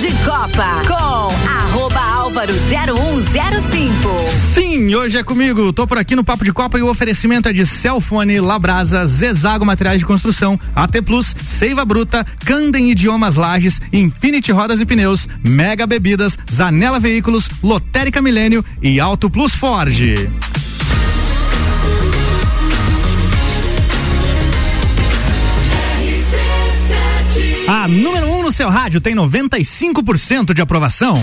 de Copa com arroba Álvaro 0105. Sim, hoje é comigo. Tô por aqui no Papo de Copa e o oferecimento é de Celfone, Labrasa, Zezago Materiais de Construção, AT Plus, Seiva Bruta, Candem Idiomas Lages, Infinity Rodas e Pneus, Mega Bebidas, Zanela Veículos, Lotérica Milênio e Auto Plus Ford. A número 1 um no seu rádio tem 95% de aprovação.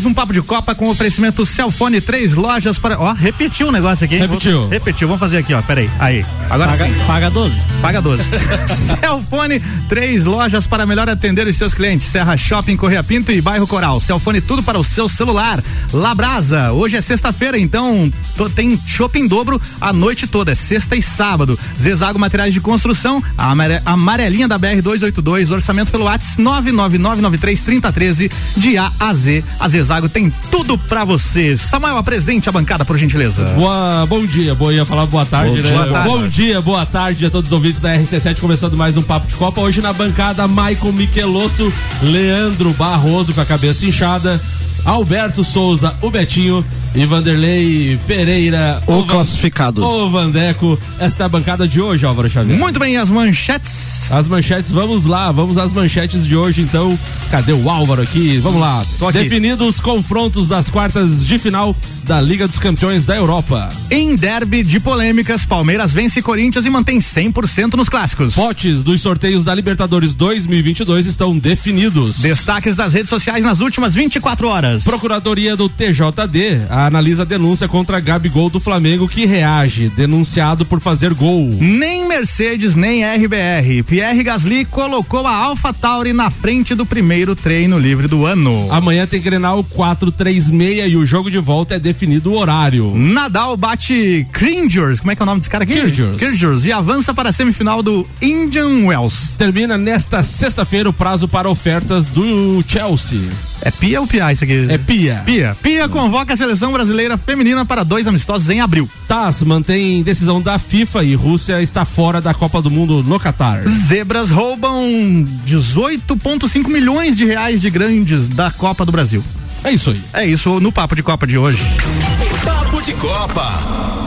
Mais um Papo de Copa com oferecimento Celfone, três lojas para. Ó, repetiu o negócio aqui. Repetiu. Vou, repetiu, vamos fazer aqui, ó. Peraí. Aí. Agora paga, sim. Paga 12. Paga 12. Celfone, três lojas para melhor atender os seus clientes. Serra Shopping, Correia Pinto e Bairro Coral. Celfone, tudo para o seu celular. Labrasa, hoje é sexta-feira, então tô, tem shopping dobro a noite toda. É sexta e sábado. Zezago Materiais de Construção, a amarelinha da BR 282, orçamento pelo WhatsApp 999933013 de A a Z. A Zezago tem tudo para você. Samuel, apresente a bancada, por gentileza. Boa, bom dia, boa, ia falar boa tarde, Bom, né? boa tarde. Bom dia, boa tarde a todos os ouvintes da RC7, começando mais um Papo de Copa. Hoje na bancada, Michael Michelotto, Leandro Barroso com a cabeça inchada, Alberto Souza, o Betinho e Vanderlei Pereira, O Van- classificado. O Vandeco. Esta é a bancada de hoje, Álvaro Xavier. Muito bem, as manchetes. As manchetes, vamos lá, vamos às manchetes de hoje então. Cadê o Álvaro aqui? Vamos lá. Definidos os confrontos das quartas de final da Liga dos Campeões da Europa. Em derby de polêmicas, Palmeiras vence Corinthians e mantém 100% nos clássicos. Potes dos sorteios da Libertadores 2022 estão definidos. Destaques das redes sociais nas últimas 24 horas. Procuradoria do TJD analisa a denúncia contra Gabigol do Flamengo que reage, denunciado por fazer gol. Nem Mercedes, nem RBR. Pierre Gasly colocou a AlphaTauri na frente do primeiro treino livre do ano. Amanhã tem Grenal 436 e o jogo de volta é definido o horário. Nadal bate Kringers, como é que é o nome desse cara aqui? Kyrgios. Kyrgios, e avança para a semifinal do Indian Wells. Termina nesta sexta-feira o prazo para ofertas do Chelsea. É Pia ou Pia isso aqui? É Pia. Pia. Pia convoca a seleção brasileira feminina para dois amistosos em abril. TAS mantém decisão da FIFA e Rússia está fora da Copa do Mundo no Catar. Zebras roubam 18,5 milhões de reais de grandes da Copa do Brasil. É isso aí. É isso no Papo de Copa de hoje. Papo de Copa.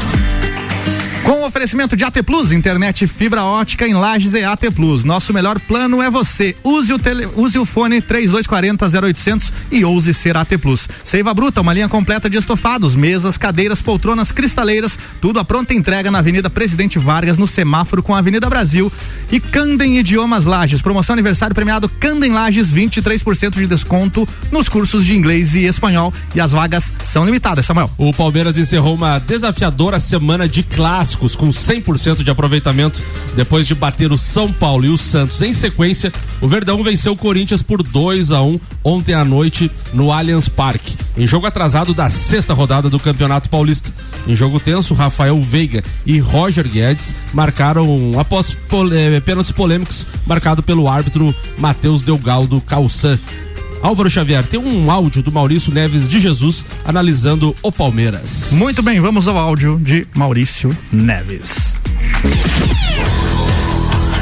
Com oferecimento de AT Plus, internet fibra ótica em Lages e AT Plus. Nosso melhor plano é você. Use o, tele, use o fone 3240 0800 e ouse ser AT Plus. Seiva Bruta, uma linha completa de estofados, mesas, cadeiras, poltronas, cristaleiras, tudo à pronta entrega na Avenida Presidente Vargas, no semáforo com a Avenida Brasil. E Candem Idiomas Lages, promoção aniversário premiado Candem Lages, 23% de desconto nos cursos de inglês e espanhol. E as vagas são limitadas, Samuel. O Palmeiras encerrou uma desafiadora semana de com 100% de aproveitamento. Depois de bater o São Paulo e o Santos em sequência, o Verdão venceu o Corinthians por 2 a 1 ontem à noite no Allianz Parque, em jogo atrasado da sexta rodada do Campeonato Paulista. Em jogo tenso, Rafael Veiga e Roger Guedes marcaram após pole- pênaltis polêmicos marcado pelo árbitro Matheus Delgaldo Calçan. Álvaro Xavier, tem um áudio do Maurício Neves de Jesus analisando o Palmeiras. Muito bem, vamos ao áudio de Maurício Neves.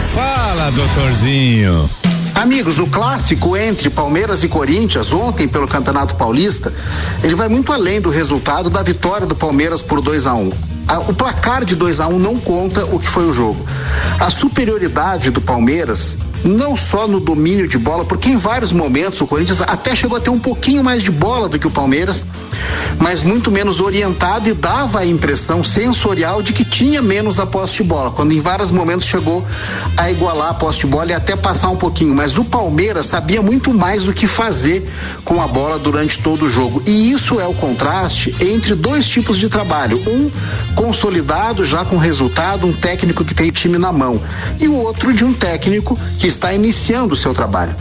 Fala, doutorzinho. Amigos, o clássico entre Palmeiras e Corinthians, ontem pelo Campeonato Paulista, ele vai muito além do resultado da vitória do Palmeiras por 2 a 1 um. O placar de 2 a 1 um não conta o que foi o jogo. A superioridade do Palmeiras, não só no domínio de bola, porque em vários momentos o Corinthians até chegou a ter um pouquinho mais de bola do que o Palmeiras, mas muito menos orientado e dava a impressão sensorial de que tinha menos a posse de bola, quando em vários momentos chegou a igualar a posse de bola e até passar um pouquinho, mas o Palmeiras sabia muito mais o que fazer com a bola durante todo o jogo. E isso é o contraste entre dois tipos de trabalho, um consolidado já com resultado, um técnico que tem time na mão, e o outro de um técnico que está iniciando o seu trabalho.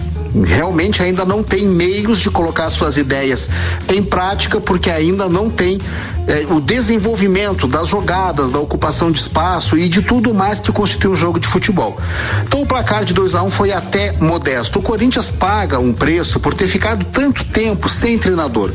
realmente ainda não tem meios de colocar suas ideias em prática, porque ainda não tem eh, o desenvolvimento das jogadas, da ocupação de espaço e de tudo mais que constitui um jogo de futebol. Então o placar de 2 a 1 um foi até modesto. O Corinthians paga um preço por ter ficado tanto tempo sem treinador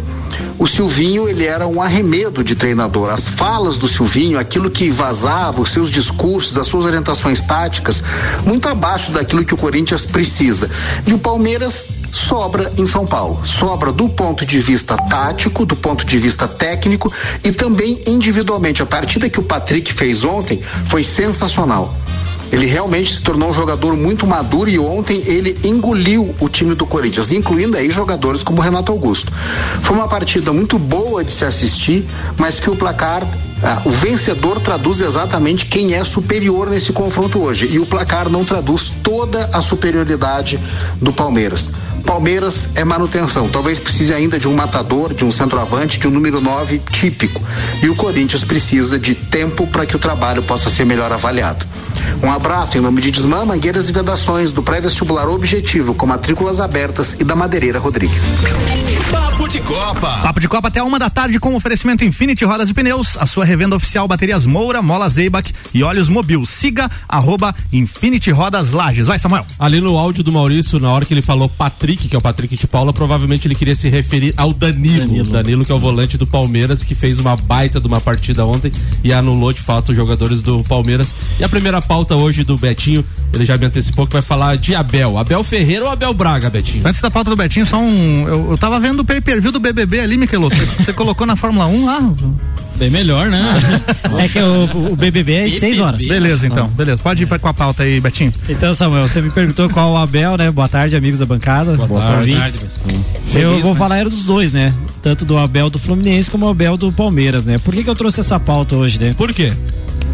o Silvinho ele era um arremedo de treinador. As falas do Silvinho, aquilo que vazava, os seus discursos, as suas orientações táticas, muito abaixo daquilo que o Corinthians precisa. E o Palmeiras sobra em São Paulo. Sobra do ponto de vista tático, do ponto de vista técnico e também individualmente. A partida que o Patrick fez ontem foi sensacional. Ele realmente se tornou um jogador muito maduro e ontem ele engoliu o time do Corinthians, incluindo aí jogadores como Renato Augusto. Foi uma partida muito boa de se assistir, mas que o placar ah, o vencedor traduz exatamente quem é superior nesse confronto hoje. E o placar não traduz toda a superioridade do Palmeiras. Palmeiras é manutenção. Talvez precise ainda de um matador, de um centroavante, de um número 9 típico. E o Corinthians precisa de tempo para que o trabalho possa ser melhor avaliado. Um abraço em nome de Desmã, Mangueiras e Vedações, do pré-vestibular Objetivo, com matrículas abertas e da Madeireira Rodrigues. Papo de Copa. Papo de Copa até uma da tarde com oferecimento Infinity Rodas e Pneus, a sua revenda oficial Baterias Moura, Mola Zeibach e Óleos Mobil. Siga arroba Infinity Rodas Lages. Vai, Samuel. Ali no áudio do Maurício, na hora que ele falou Patrick, que é o Patrick de Paula, provavelmente ele queria se referir ao Danilo. Danilo. Danilo, que é o volante do Palmeiras, que fez uma baita de uma partida ontem e anulou de fato os jogadores do Palmeiras. E a primeira pauta hoje do Betinho, ele já me antecipou que vai falar de Abel. Abel Ferreira ou Abel Braga, Betinho? Antes da pauta do Betinho, só um. Eu, eu tava vendo o pay-per-view do BBB ali, Miqueloto. Você colocou na Fórmula 1 lá? Bem melhor, né? é que o, o BBB é às 6 horas. Beleza, então. Beleza. Pode ir pra, com a pauta aí, Betinho. Então, Samuel, você me perguntou qual o Abel, né? Boa tarde, amigos da bancada. Boa, Boa tarde. tarde. Eu Feliz, vou né? falar era dos dois, né? Tanto do Abel do Fluminense como o Abel do Palmeiras, né? Por que, que eu trouxe essa pauta hoje, né? Por quê?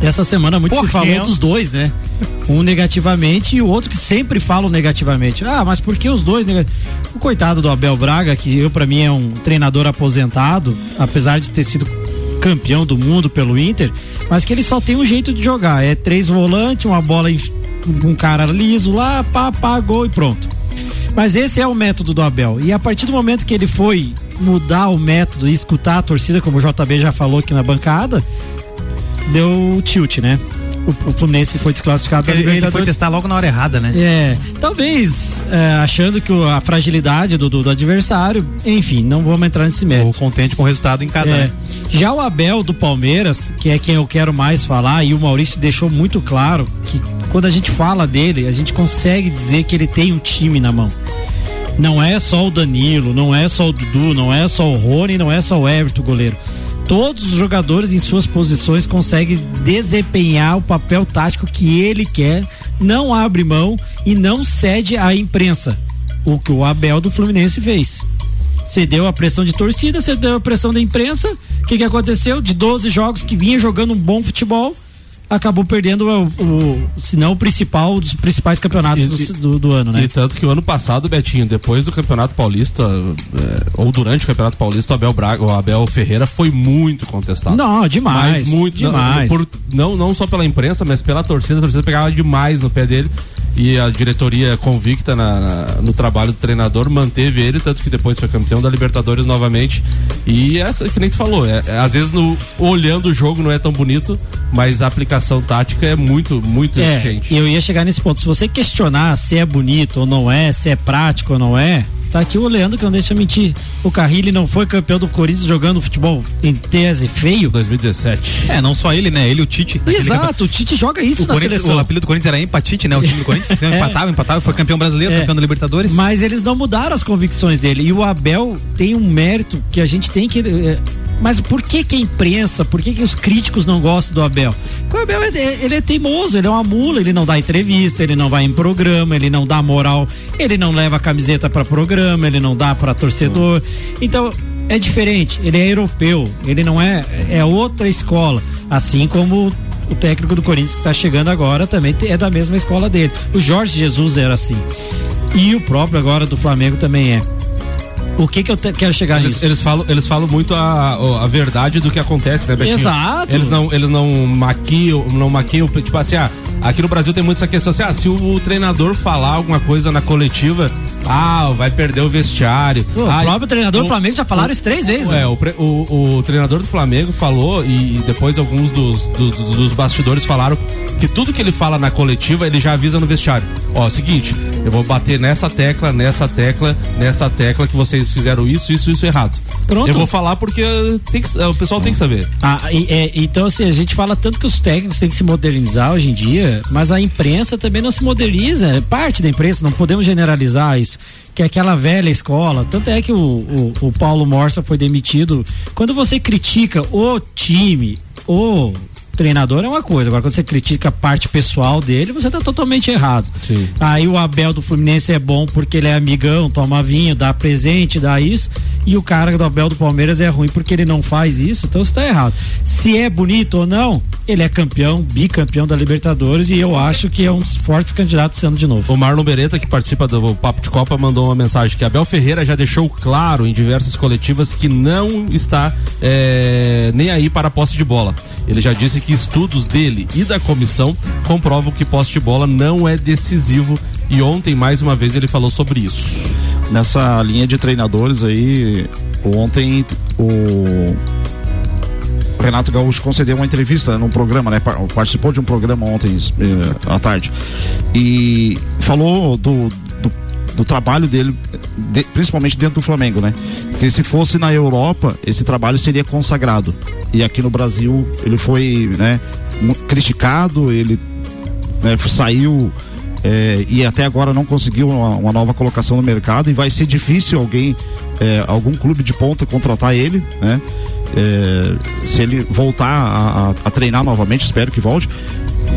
Essa semana muito Por se falou dos dois, né? Um negativamente e o outro que sempre fala negativamente. Ah, mas por que os dois O coitado do Abel Braga, que eu para mim é um treinador aposentado, apesar de ter sido campeão do mundo pelo Inter, mas que ele só tem um jeito de jogar. É três volantes, uma bola com um cara liso lá, pá, pá, gol e pronto. Mas esse é o método do Abel. E a partir do momento que ele foi mudar o método e escutar a torcida, como o JB já falou aqui na bancada, deu tilt, né? o, o Fluminense foi desclassificado ele, ele foi testar logo na hora errada, né? É, talvez é, achando que a fragilidade do, do, do, adversário, enfim, não vamos entrar nesse mérito. Ou contente com o resultado em casa, é. né? Já o Abel do Palmeiras, que é quem eu quero mais falar, e o Maurício deixou muito claro que quando a gente fala dele, a gente consegue dizer que ele tem um time na mão. Não é só o Danilo, não é só o Dudu, não é só o Rony, não é só o Everton, goleiro todos os jogadores em suas posições conseguem desempenhar o papel tático que ele quer, não abre mão e não cede à imprensa. O que o Abel do Fluminense fez. Cedeu a pressão de torcida, cedeu a pressão da imprensa. O que, que aconteceu? De 12 jogos que vinha jogando um bom futebol, acabou perdendo o, o se não o principal dos principais campeonatos e, do, do, do, ano, né? E tanto que o ano passado, Betinho, depois do Campeonato Paulista, é, ou durante o Campeonato Paulista, o Abel Braga, o Abel Ferreira foi muito contestado. Não, demais. Mas muito, demais. Não, por, não, não só pela imprensa, mas pela torcida, a torcida pegava demais no pé dele e a diretoria convicta na, na, no trabalho do treinador manteve ele, tanto que depois foi campeão da Libertadores novamente. E essa, que nem tu falou, é, é, às vezes no, olhando o jogo não é tão bonito, mas a aplicação tática é muito, muito é, eficiente. E eu ia chegar nesse ponto. Se você questionar se é bonito ou não é, se é prático ou não é, Tá aqui o Leandro que não deixa mentir. O Carrilli não foi campeão do Corinthians jogando futebol em tese feio? 2017. É, não só ele, né? Ele e o Tite. Exato, o Tite joga isso o na seleção. O apelido do Corinthians era empatite, né? O time do Corinthians é. empatava, empatava, foi campeão brasileiro, é. campeão da Libertadores. Mas eles não mudaram as convicções dele. E o Abel tem um mérito que a gente tem que é, mas por que que a imprensa, por que que os críticos não gostam do Abel? Porque o Abel, ele é teimoso, ele é uma mula, ele não dá entrevista, ele não vai em programa, ele não dá moral, ele não leva a camiseta para programa, ele não dá para torcedor. Então, é diferente, ele é europeu, ele não é, é outra escola, assim como o técnico do Corinthians que está chegando agora também é da mesma escola dele. O Jorge Jesus era assim. E o próprio agora do Flamengo também é. O que que eu quero chegar eles, nisso? Eles falam, eles falam muito a, a verdade do que acontece, né, Betinho? Exato. Eles não, eles não maquiam, não maquiam, tipo assim, ah, aqui no Brasil tem muito essa questão assim, ah, se o, o treinador falar alguma coisa na coletiva, Ah, vai perder o vestiário. O ah, próprio treinador o- do Flamengo já falaram isso três vezes. É, o, pre- o- o treinador do Flamengo falou e depois alguns dos, do- do- dos bastidores falaram que tudo que ele fala na coletiva ele já avisa no vestiário. Ó, seguinte, eu vou bater nessa tecla, nessa tecla, nessa tecla que vocês fizeram isso, isso, isso errado. Pronto. Eu vou falar porque tem que, o pessoal tem que saber. Ah, e- é, então, assim, a gente fala tanto que os técnicos têm que se modernizar hoje em dia, mas a imprensa também não se moderniza. É parte da imprensa, não podemos generalizar isso. Que é aquela velha escola. Tanto é que o, o, o Paulo Morsa foi demitido. Quando você critica o time, o treinador é uma coisa. Agora, quando você critica a parte pessoal dele, você tá totalmente errado. Sim. Aí o Abel do Fluminense é bom porque ele é amigão, toma vinho, dá presente, dá isso. E o cara do Abel do Palmeiras é ruim porque ele não faz isso, então você tá errado. Se é bonito ou não, ele é campeão, bicampeão da Libertadores e eu acho que é um dos fortes candidatos esse ano de novo. O Marlon Beretta, que participa do Papo de Copa, mandou uma mensagem que Abel Ferreira já deixou claro em diversas coletivas que não está é, nem aí para a posse de bola. Ele já disse que estudos dele e da comissão comprovam que posse de bola não é decisivo e ontem, mais uma vez, ele falou sobre isso. Nessa linha de treinadores aí, ontem o Renato Gaúcho concedeu uma entrevista num programa, né? Par- Participou de um programa ontem eh, à tarde. E falou do, do, do trabalho dele, de- principalmente dentro do Flamengo, né? Porque se fosse na Europa, esse trabalho seria consagrado. E aqui no Brasil ele foi, né, criticado, ele né, saiu é, e até agora não conseguiu uma, uma nova colocação no mercado e vai ser difícil alguém, é, algum clube de ponta contratar ele, né? É, se ele voltar a, a- a treinar novamente, espero que volte,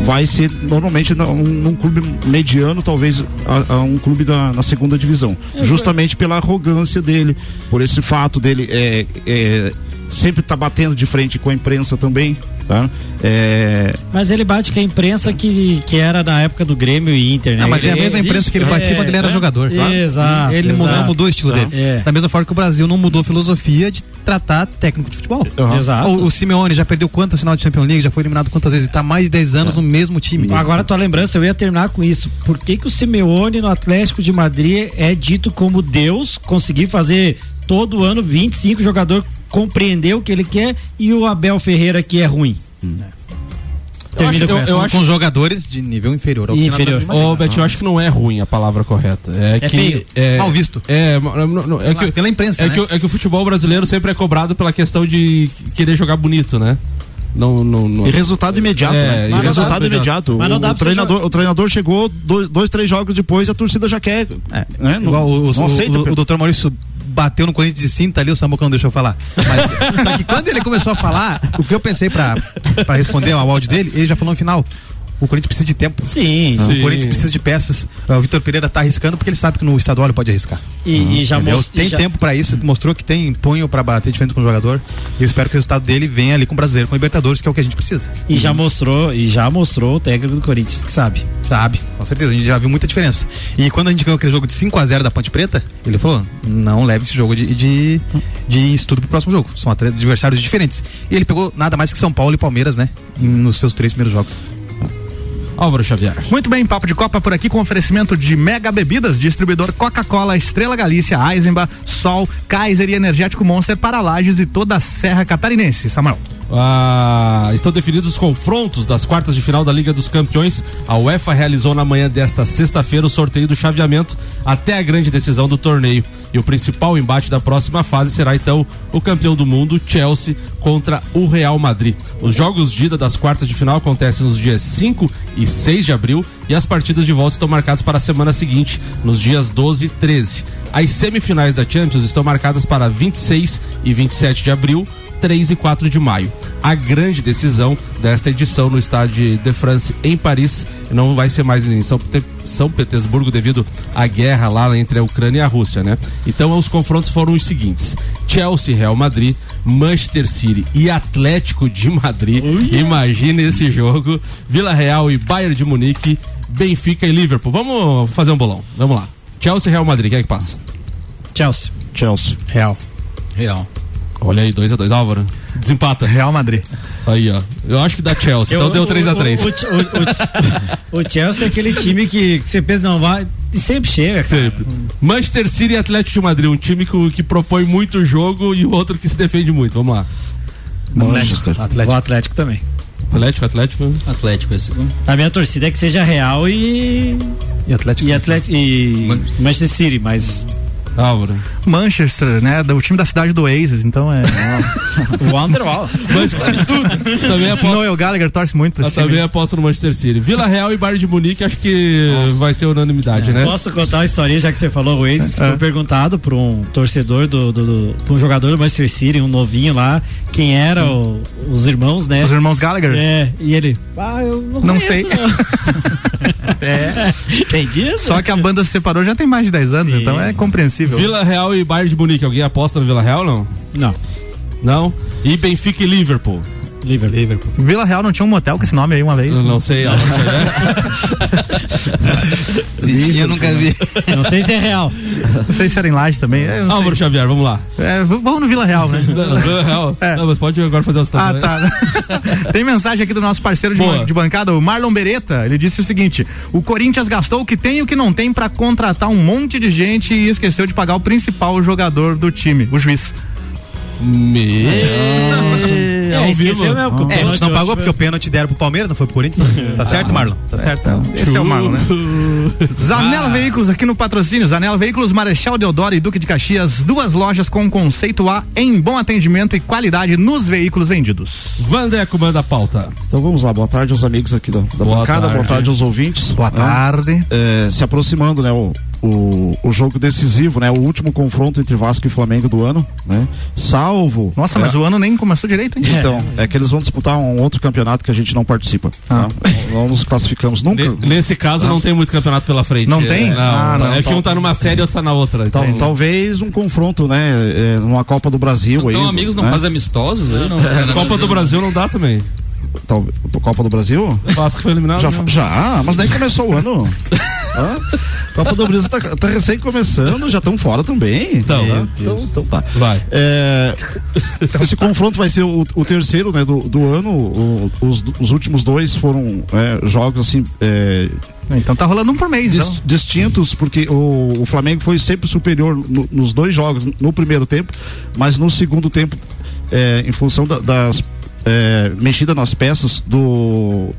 vai ser normalmente num, clube mediano, talvez a, a um clube da, na segunda divisão, justamente pela arrogância dele, por esse fato dele é, é, sempre tá batendo de frente com a imprensa também, tá? É, Mas ele bate com a imprensa que, que era na época do Grêmio e Inter, né? Ah, mas é a mesma imprensa que ele batia É, quando ele era é, jogador. Exato. Ele mudou, exato. mudou o estilo dele. É. Da mesma forma que o Brasil não mudou a filosofia de tratar técnico de futebol. Aham. Exato. O, o Simeone já perdeu quantas final de Champions League, já foi eliminado quantas vezes? Ele tá há mais de 10 anos no mesmo time. Agora tua lembrança, eu ia terminar com isso. Por que, que o Simeone no Atlético de Madrid é dito como Deus, conseguir fazer todo ano 25 jogador compreender o que ele quer e o Abel Ferreira que é ruim? Eu acho- eu- eu acho- com jogadores de nível inferior ao que Inferior. Ô, Beto, eu acho que não é ruim a palavra correta. É, que. feio. É, Mal visto. É, não, não, é que, Pela imprensa, é, né? que, o- é que o futebol brasileiro sempre é cobrado pela questão de querer jogar bonito, né? Não, não, não. E resultado imediato, É, né? e resultado imediato. imediato. Mas não O, dá o treinador, o treinador chegou dois, dois, três jogos depois e a torcida já quer. É, né? Não- Igual o, o, não aceita, o, o doutor Maurício bateu no Corinthians de cinta ali, o Samuca não deixou falar. Mas, só que quando ele começou a falar, o que eu pensei pra, pra responder ao áudio dele, ele já falou no final. O Corinthians precisa de tempo. Sim. O Sim. Corinthians precisa de peças. O Vitor Pereira tá arriscando porque ele sabe que no estadual ele pode arriscar. E, e já Entendeu? most- Tem já- tempo pra isso, mostrou que tem punho pra bater de frente com o jogador. E eu espero que o resultado dele venha ali com o brasileiro, com o Libertadores, que é o que a gente precisa. E já mostrou, e já mostrou o técnico do Corinthians que sabe. Sabe, com certeza, a gente já viu muita diferença. E quando a gente ganhou aquele jogo de 5 a 0 da Ponte Preta, ele falou: não leve esse jogo de, de, de estudo pro próximo jogo. São adversários diferentes. E ele pegou nada mais que São Paulo e Palmeiras, né? em- nos seus três primeiros jogos. Álvaro Xavier. Muito bem, Papo de Copa por aqui com oferecimento de Mega Bebidas, distribuidor Coca-Cola, Estrela Galícia, Eisenbach, Sol, Kaiser e Energético Monster para Lages e toda a Serra Catarinense. Samuel. Ah, estão definidos os confrontos das quartas de final da Liga dos Campeões. A UEFA realizou na manhã desta sexta-feira o sorteio do chaveamento até a grande decisão do torneio. E o principal embate da próxima fase será então o campeão do mundo, Chelsea, contra o Real Madrid. Os jogos de ida das quartas de final acontecem nos dias 5 e 6 de abril e as partidas de volta estão marcadas para a semana seguinte, nos dias 12 e 13. As semifinais da Champions estão marcadas para 26 e 27 de abril 3 e 4 de maio. A grande decisão desta edição no estádio de France em Paris não vai ser mais em São, São Petersburgo devido à guerra lá entre a Ucrânia e a Rússia, né? Então os confrontos foram os seguintes: Chelsea, Real Madrid, Manchester City e Atlético de Madrid. Imagina esse jogo. Vila Real e Bayern de Munique, Benfica e Liverpool. Vamos fazer um bolão. Vamos lá. Chelsea, Real Madrid, quem é que passa? Chelsea. Chelsea. Real. Real. Olha aí, 2x2, Álvaro. Desempata. Real Madrid. Aí, ó. Eu acho que dá Chelsea, então deu 3x3. O, o, o, o, Chelsea é aquele time que, que você pensa, não vai. E sempre chega, cara. Sempre. Manchester City e Atlético de Madrid, um time que, que propõe muito jogo e o outro que se defende muito. Vamos lá. Manchester. Atlético. O Atlético também. Atlético, Atlético. Atlético esse. A minha torcida é que seja Real e. E Atlético. E Atlético. E. Manchester City, mas Álvaro. Manchester, né? Do time da cidade do Oasis, então é. o Wonderwall. Manchester tudo. Também aposto. Noel Gallagher torce muito pra Eu também aposto no Manchester City. Vila Real e Bayern de Munique, acho que Nossa. vai ser unanimidade, é. né? Posso contar uma historinha, já que você falou Oasis, que é. foi perguntado por um torcedor do, do, do por um jogador do Manchester City, um novinho lá, quem era o, os irmãos, né? Os irmãos Gallagher? É, e ele, ah, eu não, não conheço, sei. Não. é. Tem disso? Só que a banda se separou já tem mais de 10 anos, Sim. então é compreensível. Vila Real e Bayern de Munique, alguém aposta no Vila Real não? Não. Não? E Benfica e Liverpool? Liverpool. Liverpool. Vila Real não tinha um motel com esse nome aí uma vez? Eu não sei. Se tinha, nunca vi. Não sei se é real. Não sei se era em Laje também. É, Álvaro Xavier, vamos lá. É, vamos no Vila Real, né? Vila Real. É. Não, mas pode agora fazer as Ah, tá. Tem mensagem aqui do nosso parceiro de, de, bancada, o Marlon Beretta. Ele disse o seguinte: o Corinthians gastou o que tem e o que não tem para contratar um monte de gente e esqueceu de pagar o principal jogador do time, o juiz. Meu. É, ao vivo. É, o pênalti não pagou porque o pênalti deram pro Palmeiras, não foi pro Corinthians? Tá certo, Marlon? Tá certo. Então, esse é o Marlon, né? Zanela Veículos aqui no patrocínio. Zanela Veículos, Marechal Deodoro e Duque de Caxias. Duas lojas com conceito A em bom atendimento e qualidade nos veículos vendidos. Vandeco manda a pauta. Então vamos lá. Boa tarde aos amigos aqui da, da boa bancada. Tarde. Boa tarde aos ouvintes. Boa tarde. É, se aproximando, né? O, o, o jogo decisivo, né? O último confronto entre Vasco e Flamengo do ano, né? Salvo. Nossa, é, mas o ano nem começou direito, hein? Então, é. é que eles vão disputar um outro campeonato que a gente não participa. Ah. Tá? Não nos classificamos nunca. Nesse caso, ah. não tem muito campeonato pela frente. Não tem? Não, ah, não, é que um tá numa série e outro tá na outra. Tal, talvez um confronto, né? É, numa Copa do Brasil São aí. Então, amigos não né? fazem amistosos aí? Não, é, Copa do Brasil não dá também. Tal, Copa do Brasil? Vasco foi eliminado? Já, já mas daí começou o ano. ah, Copa do Brasil tá, tá recém começando, já estão fora também. Então, é, então, então, tá. Vai. É, esse confronto vai ser o, o terceiro né, do, do ano. O, os, os últimos dois foram é, jogos assim. É, então tá rolando um por mês, dis, distintos, porque o, o, Flamengo foi sempre superior no, nos dois jogos, no primeiro tempo, mas no segundo tempo, é, em função da, das é, mexida nas peças do,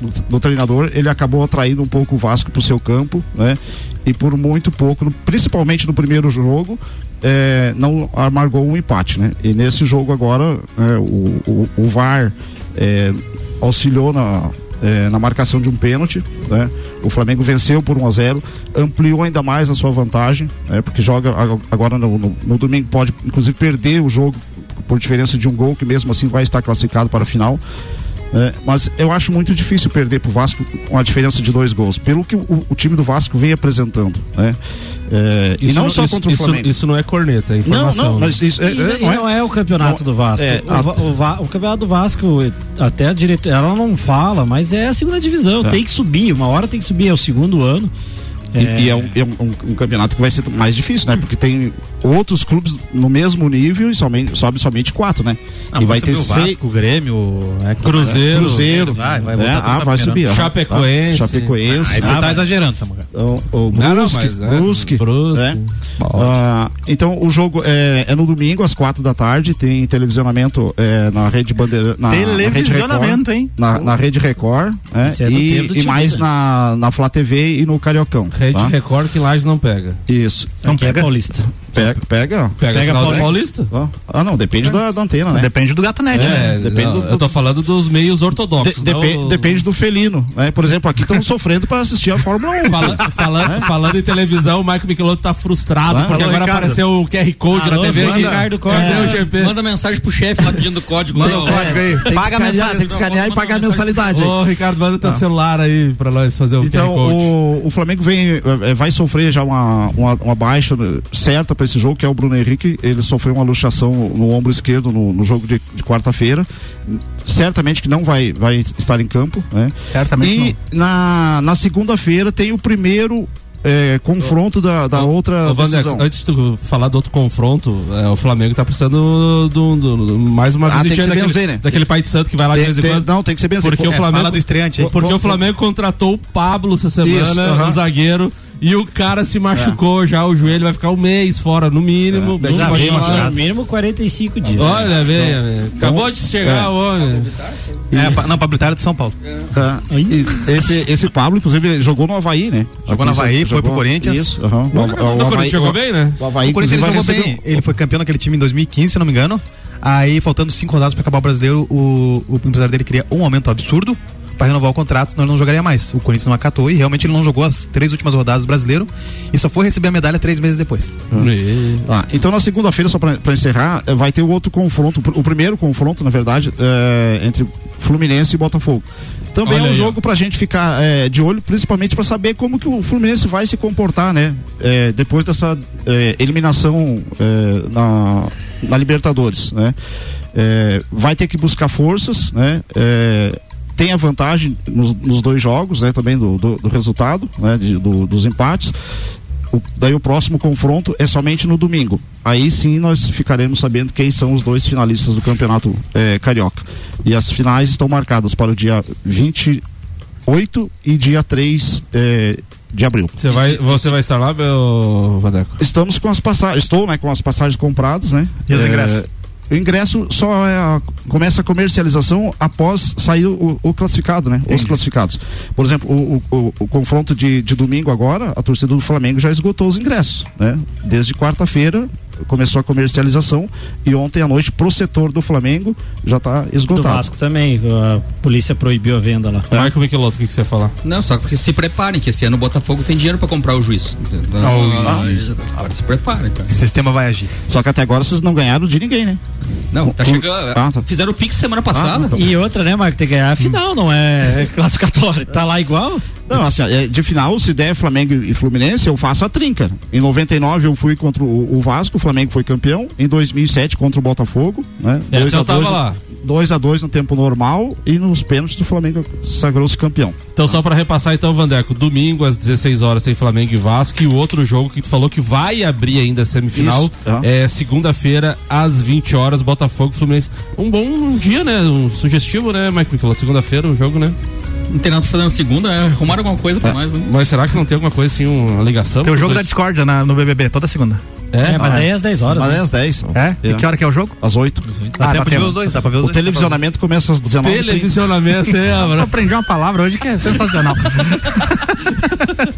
do, do, treinador, ele acabou atraindo um pouco o Vasco para o seu campo, né? E por muito pouco, principalmente no primeiro jogo, é, não amargou um empate, né? E nesse jogo agora, é, o, o, o, VAR é, auxiliou na, é, na marcação de um pênalti, né? O Flamengo venceu por 1 a 0 ampliou ainda mais a sua vantagem, né? Porque joga agora no, no, no domingo pode inclusive perder o jogo por diferença de um gol, que mesmo assim vai estar classificado para a final. É, mas eu acho muito difícil perder para o Vasco com a diferença de dois gols, pelo que o, o time do Vasco vem apresentando. Né? É, e não só isso, contra o Flamengo. Isso, isso, não é corneta, é informação. Não, não, né? mas isso é, e, não, é, não, é, o campeonato não, do Vasco. É, o, a, o, o, campeonato do Vasco, até a diretora, ela não fala, mas é a segunda divisão, é. tem que subir, uma hora tem que subir, é o segundo ano. É. E, e, é, um, é um, um, campeonato que vai ser mais difícil, né? Porque tem outros clubes no mesmo nível e somente, sobe somente quatro, né? Ah, e vai ter seis... Vasco, Grêmio, é, Cruzeiro. Cruzeiro. Vai, vai é, ah, vai subir. Chapecoense. Tá? Chapecoense. Ah, aí você ah, tá exagerando, Samuel. O, o Brusque, não, não, mas, é, Brusque, Brusque. É. Ah, então o jogo é, é, no domingo às quatro da tarde, tem televisionamento é, na rede bandeira, na, televisionamento, na hein? Na, na rede Record, né? É e, e mais na na Flá TV e no Cariocão. Rede tá? Record que Lages não pega. Isso. Não pega Paulista. Pega, pega. Pega, pega Paulista. Paulista. Ah, não, depende da, da, antena, né? Depende do gato net, é, né? Depende não, do, Eu tô falando dos meios ortodoxos. De, não, depende do felino, né? Por exemplo, aqui estamos sofrendo para assistir a Fórmula 1. Fala, falando, é? falando em televisão, o Michael Michelotto tá frustrado porque Alô, agora Ricardo. apareceu o QR Code Alô, na TV. Manda, Ricardo, é, o GP? Manda mensagem pro chefe lá pedindo código. Manda o código aí. Tem paga que tem que escanear e pagar a mensalidade. Ô, Ricardo, manda teu celular aí para nós fazer o então, QR Code. O, o Flamengo vem, é, vai sofrer já uma, uma, uma baixa certa para esse jogo, que é o Bruno Henrique ele sofreu uma luxação no ombro esquerdo no, no jogo de, de quarta-feira. Certamente que não vai, vai estar em campo, né? Certamente e não. na, na segunda-feira tem o primeiro é, confronto da, da outra Ô, Vander, decisão. antes de tu falar do outro confronto, é, o Flamengo tá precisando do, do- do- mais uma Ah, tem que visitinha ser daquele, benzer, né? daquele pai de santo que vai lá de Tem- vez em quando. não, tem que ser benzer. Porque É, o Flamengo. fala do estreante aí. Porque o Flamengo contratou o Pablo essa semana, Isso, aham. o zagueiro, e o cara se machucou já, o joelho vai ficar um mês fora, no mínimo. Pode mínimo, falar. no mínimo 45 dias. Olha, velho, acabou de chegar É. o homem. É, pa- não, Pablo é de São Paulo. Esse, esse Pablo, inclusive, jogou no Havaí, né? Jogou no Havaí, foi pro Corinthians. Isso, aham. O- o- o ele chegou bem, né? O Havaí, O Corinthians jogou bem. Ele foi campeão naquele time em 2015, se não me engano. Aí, faltando cinco rodadas pra acabar o brasileiro, o, o empresário dele queria um aumento absurdo pra renovar o contrato, senão ele não jogaria mais. O Corinthians não acatou e realmente ele não jogou as três últimas rodadas do brasileiro e só foi receber a medalha três meses depois. E- Ah, então na segunda-feira, só para encerrar, eh, vai ter o outro confronto, o primeiro confronto, na verdade, eh, entre Fluminense e Botafogo. Também Olha é um aí, jogo pra gente ficar eh, de olho, principalmente para saber como que o Fluminense vai se comportar, né? Eh, depois dessa eliminação na, na Libertadores, né? Eh, vai ter que buscar forças, né? Eh, tem a vantagem nos, nos dois jogos, né? Também do, do, do resultado, né? de- do- dos empates. O- daí o próximo confronto é somente no domingo. Aí sim nós ficaremos sabendo quem são os dois finalistas do campeonato eh, carioca. E as finais estão marcadas para o dia 28 e dia 3 eh, de abril. Você vai, você vai estar lá, meu Vadeco? Estamos com as passagens, estou né, com as passagens compradas, né? E os Eh, ingressos? O ingresso só é a- começa a comercialização após sair o, o classificado, né? Os classificados. Por exemplo, o- o confronto de, de domingo agora, a torcida do Flamengo já esgotou os ingressos, né? Desde quarta-feira começou a comercialização e ontem à noite pro setor do Flamengo já está Do esgotado. Vasco também, a polícia proibiu a venda lá. Michael Michelotto, o que, que você ia falar? Não, só porque se preparem, que esse ano o Botafogo tem dinheiro pra comprar o juiz. Então, Ah, agora se preparem, cara. O sistema vai agir. Só que até agora vocês não ganharam de ninguém, né? Não, tá chegando. Ah, tá. Fizeram o Pix semana passada. então. E outra, né, Marco? Tem que ganhar a final, não é classificatório. Tá lá igual? Não, assim, é, de final, se der Flamengo e Fluminense, eu faço a trinca. Em 99 eu fui contra o, Vasco, Flamengo foi campeão. Em 2007 contra o Botafogo, né? Essa Dois eu a tava dois, lá. 2 a 2 no tempo normal e nos pênaltis o Flamengo sagrou-se campeão. Então, só pra repassar, então, Vandeco, domingo às 16 horas tem Flamengo e Vasco. E o outro jogo que tu falou que vai abrir ainda a semifinal Isso, é segunda-feira às 20 horas, Botafogo e Fluminense. Um bom dia, né? Um sugestivo, né, Mike Michelotto? Segunda-feira, um jogo, né? Não tem nada pra fazer na segunda, né? Arrumaram alguma coisa pra nós, né? Mas será que não tem alguma coisa assim, uma ligação? Tem o jogo da discórdia na- no BBB, toda segunda. É? É, mas Ah, daí é às 10 horas. Mas né? é às 10. É? E que hora que é o jogo? Às 8. Dá Ah, tempo dá de ver os dois, dá pra ver os O dois. televisionamento começa às 19 Televisionamento, é, Eu aprendi uma palavra hoje que é sensacional.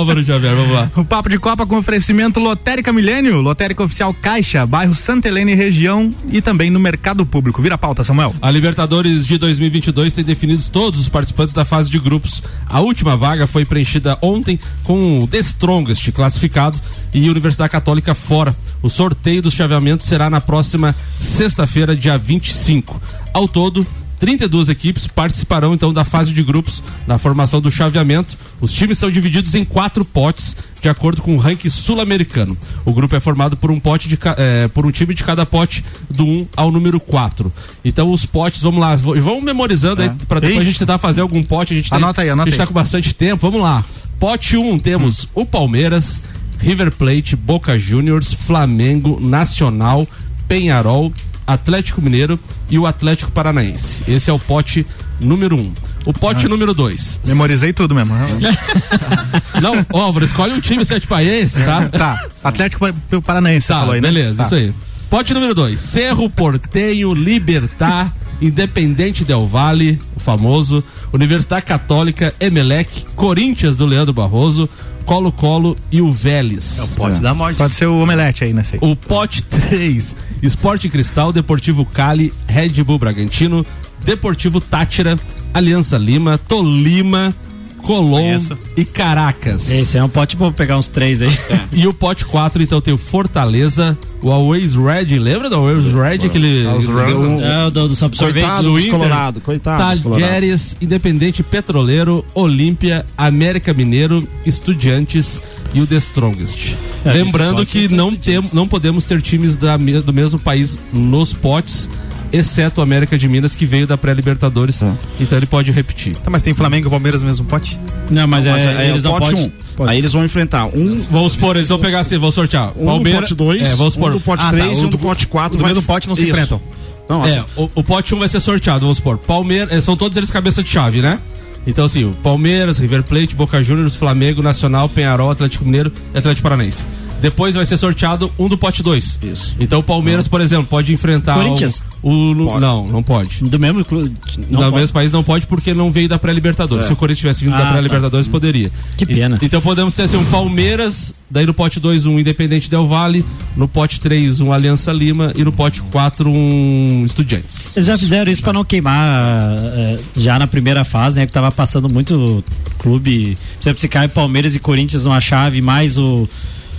Álvaro Xavier, vamos lá. O Papo de Copa com oferecimento Lotérica Milênio, Lotérica Oficial Caixa, bairro Santa Helena e região e também no mercado público. Vira a pauta, Samuel. A Libertadores de 2022 tem definidos todos os participantes da fase de grupos. A última vaga foi preenchida ontem com o The Strongest classificado e Universidade Católica fora. O sorteio dos chaveamentos será na próxima sexta-feira, dia 25. Ao todo, 32 equipes participarão então da fase de grupos na formação do chaveamento. Os times são divididos em quatro potes, de acordo com o ranking sul-americano. O grupo é formado por um pote de eh, por um time de cada pote do 1 ao número 4. Então os potes, vamos lá, vamos memorizando aí para depois Ixi. a gente tentar fazer algum pote. A gente tem- Anota aí, anota A gente tá aí. com bastante tempo. Vamos lá. Pote 1 temos o Palmeiras, River Plate, Boca Juniors, Flamengo, Nacional, Penharol, Atlético Mineiro e o Atlético Paranaense. Esse é o pote número 1. Um. O pote número 2. Memorizei tudo mesmo. Não, Álvaro, escolhe um time sete paense, tá? tá. Atlético Pa- Paranaense, Tá, falou aí, né? beleza, Tá. isso aí. Pote número 2. Cerro Portenho, Libertar, Independente Del Vale, o famoso, Universidade Católica, Emelec, Corinthians do Leandro Barroso, Colo-Colo e o Vélez. Pode dar morte. Pode ser o omelete aí nesse aí. O pote 3, Esporte Cristal, Deportivo Cali, Red Bull Bragantino, Deportivo Tátira, Aliança Lima, Tolima, Colom Conheço. e Caracas. Esse é um pote bom pegar uns três aí. E o pote 4, então tem o Fortaleza, o Always Red, lembra do Always Red? Aquele. É o do, do absorvente. Coitado do Inter. Colorado, coitado. Tajeres, Independente Petroleiro, Olímpia, América Mineiro, Estudiantes e o The Strongest. É, Lembrando pote que não, tem, não podemos ter times da do mesmo país nos potes. Exceto o América de Minas, que veio da pré-Libertadores. Então ele pode repetir. Tá, mas tem Flamengo e Palmeiras no mesmo pote? Não, mas, Mas é, aí é eles o não podem. um. Aí eles vão enfrentar um, Vamos supor, eles vão pegar assim, vão sortear. um Palmeiras. do pote 2, É, vamos supor. um do pote Ah, tá, 3 o e um do- pote 4. do mesmo pote não se enfrentam. Não, assim, É, o, o pote 1 vai ser sorteado, vamos supor. Palmeiras, eh, são todos eles cabeça de chave, né? Então, assim, o Palmeiras, River Plate, Boca Juniors, Flamengo, Nacional, Penharol, Atlético Mineiro e Atlético Paranaense. Depois vai ser sorteado um do pote 2. Isso. Então o Palmeiras, por exemplo, pode enfrentar Corinthians? o, o-. Não, não pode. Do mesmo clube. No pode. mesmo país não pode porque não veio da pré-libertadores. É. Se o Corinthians tivesse vindo Ah, da tá. pré-libertadores, poderia. Que pena. E- então podemos ter assim, um Palmeiras, daí no pote 2 um Independente Del Vale, no pote 3 um Aliança Lima e no pote 4 um Estudiantes. Eles já fizeram isso pra não queimar eh, já na primeira fase, né? Que tava passando muito clube. Por exemplo, se cai Palmeiras e Corinthians numa chave, mais o,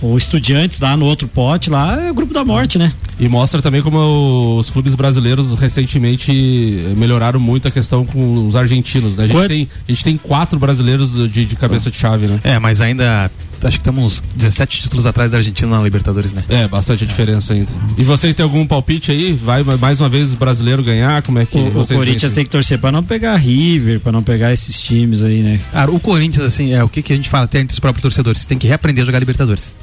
o Estudiantes lá no outro pote, lá é o grupo da morte, né? E mostra também como os clubes brasileiros recentemente melhoraram muito a questão com os argentinos, né? A gente, Quanto- tem, a gente tem quatro brasileiros de, de cabeça de chave, né? É, mas ainda acho que estamos uns 17 títulos atrás da Argentina na Libertadores, né? É, bastante a diferença ainda. E vocês têm algum palpite aí? Vai mais uma vez o brasileiro ganhar? Como é que O, o vocês Corinthians veem tem que torcer pra não pegar River, pra não pegar esses times aí, né? Cara, o Corinthians, assim, é o que, que a gente fala até entre os próprios torcedores. Tem que reaprender a jogar Libertadores.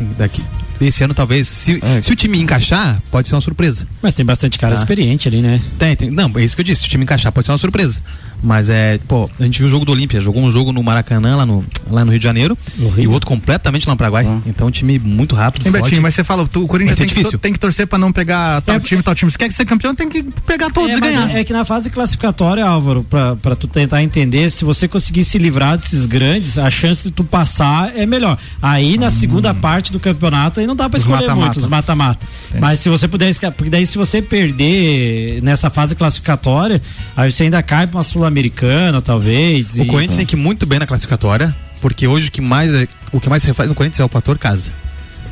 Tem Daqui. Esse ano, talvez, se, É. se o time encaixar, pode ser uma surpresa. Mas tem bastante cara Ah. experiente ali, né? Tem, tem. Não, é isso que eu disse. Se o time encaixar, pode ser uma surpresa. Mas é, pô, a gente viu o jogo do Olímpia, jogou um jogo no Maracanã, lá no, lá no Rio de Janeiro, e o outro completamente lá no Paraguai. Então, um time muito rápido, Hein. Betinho, mas você fala, tu- o Corinthians Vai tem ser que, difícil. tem que torcer pra não pegar tal É- time, tal time. Se quer ser campeão, tem que pegar todos é, e ganhar. é que na fase classificatória, Álvaro, pra, pra tu tentar entender, se você conseguir se livrar desses grandes, a chance de tu passar é melhor. Aí na segunda parte do campeonato, aí não dá pra Os escolher mata-mata. muito, os mata-mata. Mas se você puder, porque daí se você perder nessa fase classificatória, aí você ainda cai pra uma sul-americana, talvez. O e- Corinthians tem que ir muito bem na classificatória, porque hoje o que mais, é- o que mais se refaz no Corinthians é o fator casa.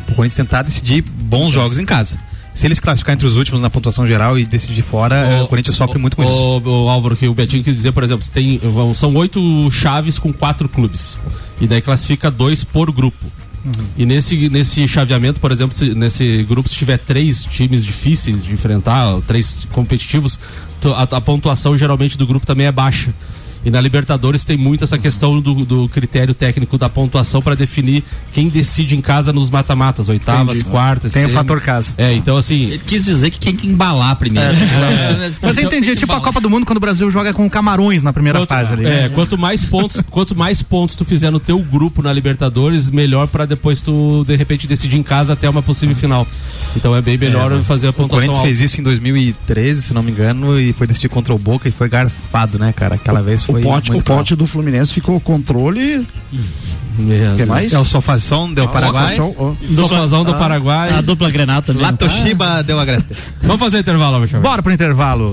O Corinthians tentar decidir bons jogos em casa. Se eles classificar entre os últimos na pontuação geral e decidir fora, é, o, Corinthians sofre muito com isso. o, o Álvaro, que o Betinho quis dizer, por exemplo, tem, são oito chaves com quatro clubes. E daí classifica dois por grupo. E nesse, nesse chaveamento, por exemplo, se- nesse grupo, se tiver três times difíceis de enfrentar, três competitivos, a, a pontuação geralmente do grupo também é baixa. E na Libertadores tem muito essa questão do, do critério técnico da pontuação para definir quem decide em casa nos mata-matas, oitavas, Entendi. quartas. Tem o fator casa. É, então assim. Ele quis dizer que tem que embalar primeiro. Mas eu entendi, é tipo a Copa do Mundo quando o Brasil joga com Camarões na primeira Quanto, fase ali. é, né? quanto mais pontos, quanto mais pontos tu fizer no teu grupo na Libertadores, melhor pra depois tu de repente decidir em casa até uma possível final. Então é bem melhor fazer a O pontuação Corinthians alta. fez isso em 2013, se não me engano, e foi decidir contra o Boca e foi garfado, né, cara? Aquela vez foi o pote, o pote do Fluminense ficou o controle. Meu que Deus. mais? É o Sofazão del Paraguai. Show, ó. Sofazão do Ah. Paraguai. A dupla Grenal também. La não tá? Toshiba del Agreste. Vamos fazer intervalo. Bora pro intervalo.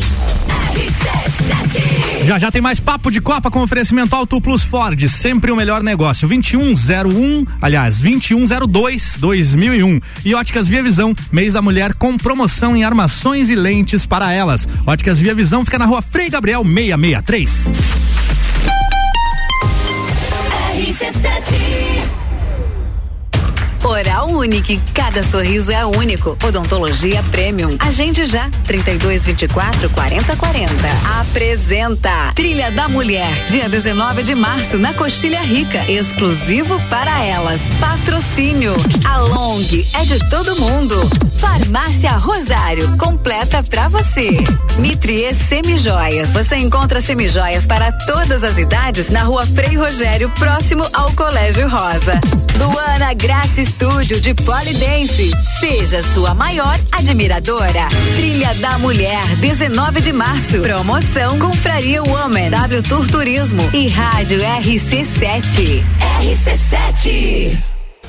Já já tem mais papo de Copa com oferecimento Auto Plus Ford, sempre o melhor negócio. 2101, aliás, 2102 2001. E Óticas Via Visão, mês da mulher com promoção em armações e lentes para elas. Óticas Via Visão fica na rua Frei Gabriel 663. Oral Unique, cada sorriso é único. Odontologia Premium. Agende já, 3224 4040. Apresenta Trilha da Mulher, dia 19 de março, na Coxilha Rica. Exclusivo para elas. Patrocínio. A Long é de todo mundo. Farmácia Rosário, completa pra você. Mitrie Semijoias. Você encontra semijoias para todas as idades na rua Frei Rogério, próximo ao Colégio Rosa. Luana Graça Estúdio de Polidense. Seja sua maior admiradora. Trilha da Mulher, 19 de março. Promoção Confraria Woman, W Tour Turismo e Rádio RC7. RC7.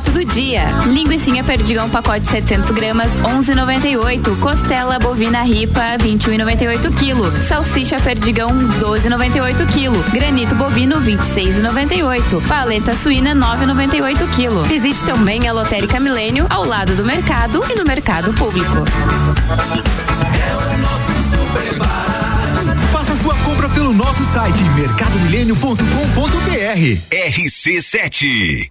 barato do dia. Linguiça perdigão pacote 700 gramas 11,98. Costela bovina ripa 21,98 kg. Salsicha perdigão 12,98 kg. Granito bovino 26,98. Paleta suína 9,98 kg. Visite também a Lotérica Milênio ao lado do mercado e no mercado público. Faça sua compra pelo nosso site mercadomilênio.com.br. RC7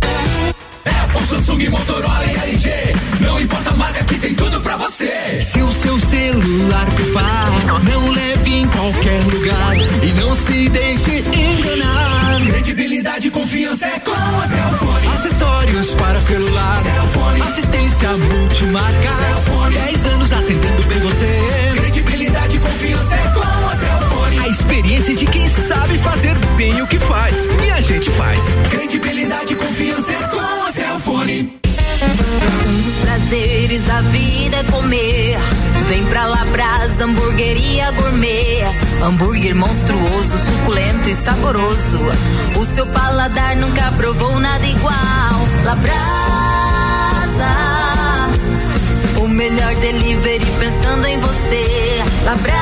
Apple, Samsung, Motorola e LG. Não importa a marca que tem tudo pra você. Se o seu celular pifar, não leve em qualquer lugar e não se deixe enganar. Credibilidade e confiança é com a Cellfone. Acessórios para celular, Cellfone. assistência multimarca. Cellfone. 10 vida é comer. Vem pra Labrasa, hamburgueria gourmet. Hambúrguer monstruoso, suculento e saboroso. O seu paladar nunca provou nada igual. Labrasa, o melhor delivery pensando em você. Labrasa,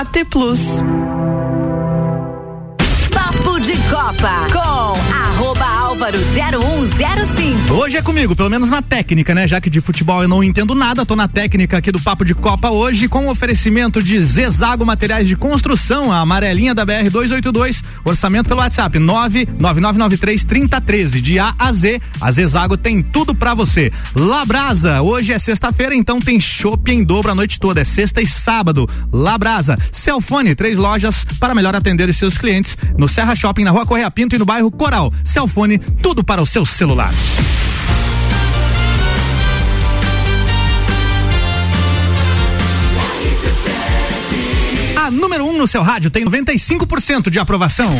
AT Plus. Papo de Copa com arroba Álvaro 0105. limpo. Hoje é comigo, pelo menos na técnica, né? Já que de futebol eu não entendo nada, tô na técnica aqui do Papo de Copa hoje com o oferecimento de Zezago Materiais de Construção, a amarelinha da BR 282, orçamento pelo WhatsApp 99993 3013. De A a Z, a Zezago tem tudo pra você. Labrasa, hoje é sexta-feira, então tem chopp em dobro a noite toda, é sexta e sábado. Labrasa, Celfone, três lojas para melhor atender os seus clientes no Serra Shopping, na Rua Correia Pinto e no bairro Coral. Celfone, tudo para o seu celular. A número 1 um no seu rádio tem 95% de aprovação.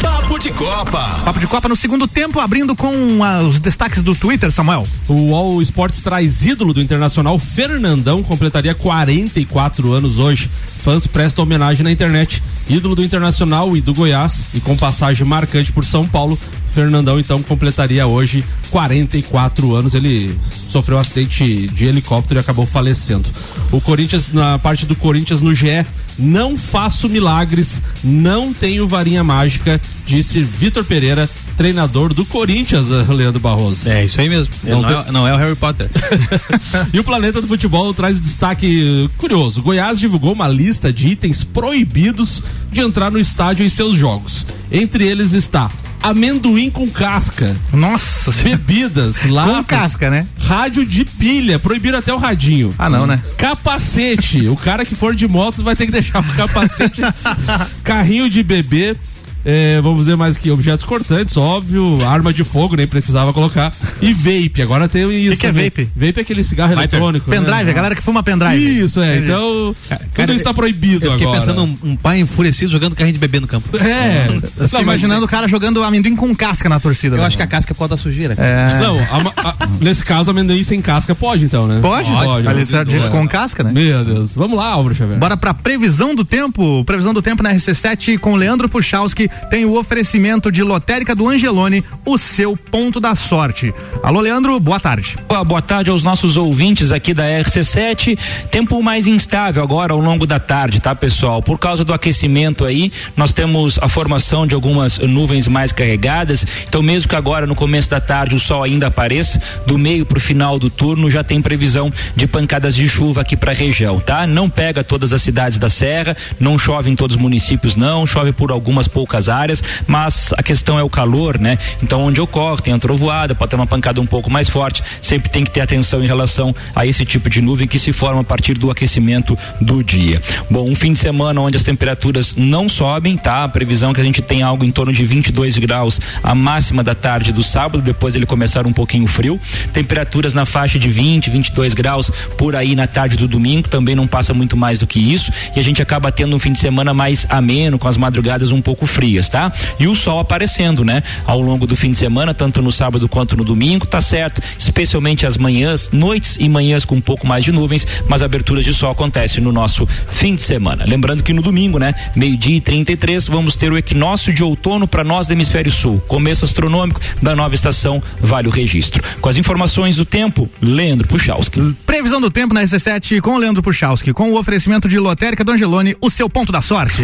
Papo de Copa. Papo de Copa no segundo tempo, abrindo com ah, os destaques do Twitter, Samuel. O All Sports traz ídolo do Internacional, Fernandão, completaria 44 anos hoje. Fãs prestam homenagem na internet. Ídolo do Internacional e do Goiás, e com passagem marcante por São Paulo, Fernandão então completaria hoje 44 anos. Ele sofreu um acidente de helicóptero e acabou falecendo. O Corinthians, na parte do Corinthians no GE, não faço milagres, não tenho varinha mágica, disse Vitor Pereira, treinador do Corinthians, Leandro Barroso. É isso aí mesmo. Não Não, tem- é, não é o Harry Potter. E o Planeta do Futebol traz destaque curioso. Goiás divulgou uma lista de itens proibidos de entrar no estádio em seus jogos. Entre eles está amendoim com casca. Nossa Bebidas, latas. Com casca, né? Rádio de pilha, proibiram até o radinho. Ah, não, né? Capacete. o cara que for de moto vai ter que deixar o capacete. Carrinho de bebê. É, vamos ver mais que objetos cortantes, óbvio, arma de fogo, nem precisava colocar. E vape, agora tem isso. que que é vape? Vape é aquele cigarro eletrônico. né? Pendrive, a galera que fuma pendrive. Isso, é. Entendi. Então, tudo Cara, isso tá proibido Eu fiquei agora. pensando um, um pai enfurecido jogando carrinho de bebê no campo. É. Eu fiquei imaginando o cara jogando amendoim com casca na torcida. Eu né? acho que a casca é por causa da sujeira. É. Não, a a- nesse caso, amendoim sem casca pode, então, né? Pode? Pode. Você diz É. com casca, né? Meu Deus. Vamos lá, Álvaro Xavier. Bora pra previsão do tempo. Previsão do tempo na RC7 com Leandro Puchalski. Tem o oferecimento de lotérica do Angelone, o seu ponto da sorte. Alô, Leandro, boa tarde. Boa, boa tarde aos nossos ouvintes aqui da RC7. Tempo mais instável agora ao longo da tarde, tá, pessoal? Por causa do aquecimento aí, nós temos a formação de algumas nuvens mais carregadas. Então, mesmo que agora no começo da tarde o sol ainda apareça, do meio pro final do turno já tem previsão de pancadas de chuva aqui para a região, tá? Não pega todas as cidades da Serra, não chove em todos os municípios, não, chove por algumas poucas áreas, mas a questão é o calor, né? Então, onde ocorre, tem a trovoada, pode ter uma pancada um pouco mais forte, sempre tem que ter atenção em relação a esse tipo de nuvem que se forma a partir do aquecimento do dia. Bom, um fim de semana onde as temperaturas não sobem, tá? A previsão é que a gente tem algo em torno de 22 graus a máxima da tarde do sábado, depois ele começar um pouquinho frio. Temperaturas na faixa de 20, 22 graus por aí na tarde do domingo, também não passa muito mais do que isso, e a gente acaba tendo um fim de semana mais ameno, com as madrugadas um pouco frias, tá? E o sol aparecendo, né? Ao longo do fim de semana, tanto no sábado quanto no domingo, tá certo? Especialmente as manhãs, noites e manhãs com um pouco mais de nuvens, mas aberturas de sol acontecem no nosso fim de semana. Lembrando que no domingo, né? Meio-dia e 33, vamos ter o equinócio de outono para nós do hemisfério sul. Começo astronômico da nova estação Vale o Registro. Com as informações do tempo, Leandro Puchalski. Previsão do tempo na RC7 com Leandro Puchalski, com o oferecimento de lotérica do Angelone, o seu ponto da sorte.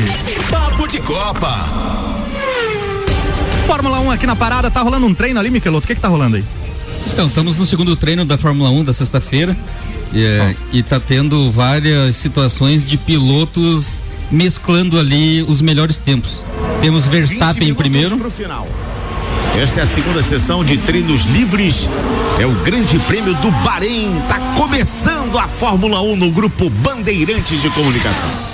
Papo de Copa. Fórmula 1 aqui na parada, tá rolando um treino ali, Miqueloto? O que que tá rolando aí? Então, estamos no segundo treino da Fórmula 1 da sexta-feira. E, é, e tá tendo várias situações de pilotos mesclando ali os melhores tempos. Temos Verstappen em primeiro. Pro final. Esta é a segunda sessão de treinos livres. É o Grande Prêmio do Bahrein. Tá começando a Fórmula 1 no grupo Bandeirantes de Comunicação.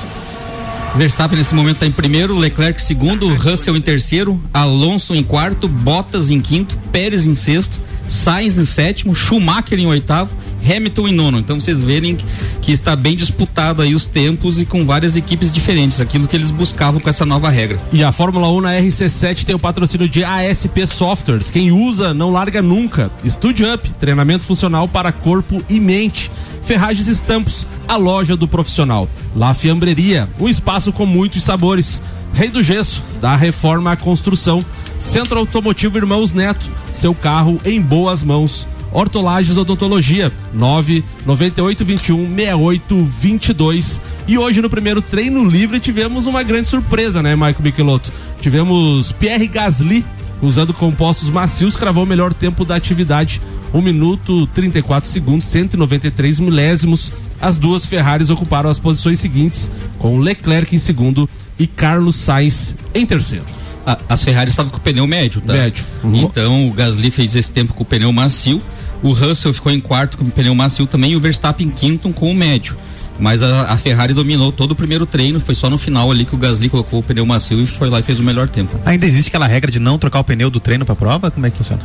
Verstappen nesse momento está em primeiro, Leclerc segundo, Russell em terceiro, Alonso em quarto, Bottas em quinto, Pérez em sexto, Sainz em sétimo, Schumacher em oitavo, Hamilton em nono. Então vocês verem que, está bem disputado aí os tempos e com várias equipes diferentes, aquilo que eles buscavam com essa nova regra. E a Fórmula 1 na RC7 tem o patrocínio de ASP Softwares. Quem usa não larga nunca. Studio Up, treinamento funcional para corpo e mente. Ferragens Estampos, a loja do profissional. La Fiambreria, um espaço com muitos sabores. Rei do Gesso, da reforma à construção. Centro Automotivo Irmãos Neto, seu carro em boas mãos. Hortolagens Odontologia, 99821 6822. E hoje no primeiro treino livre tivemos uma grande surpresa, né, Maico Michelotto? Tivemos Pierre Gasly usando compostos macios, cravou o melhor tempo da atividade. 1 minuto 34 segundos, 193 milésimos. As duas Ferraris ocuparam as posições seguintes, com Leclerc em segundo e Carlos Sainz em terceiro. A- as Ferrari estavam com o pneu médio, tá? Médio. Uhum. Então o Gasly fez esse tempo com o pneu macio, o Russell ficou em quarto com o pneu macio também e o Verstappen em quinto com o médio. Mas a, a Ferrari dominou todo o primeiro treino, foi só no final ali que o Gasly colocou o pneu macio e foi lá e fez o melhor tempo. Ainda existe aquela regra de não trocar o pneu do treino pra prova? Como é que funciona?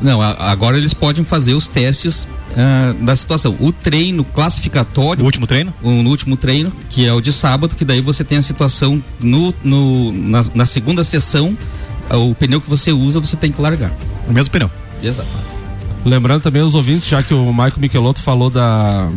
Não, agora eles podem fazer os testes ah, da situação. O treino classificatório. O último treino? no último treino, que é o de sábado, que daí você tem a situação no, no- na, na segunda sessão, ah, o pneu que você usa, você tem que largar. O mesmo pneu. Exato. Lembrando também os ouvintes, já que o Michael Michelotto falou da,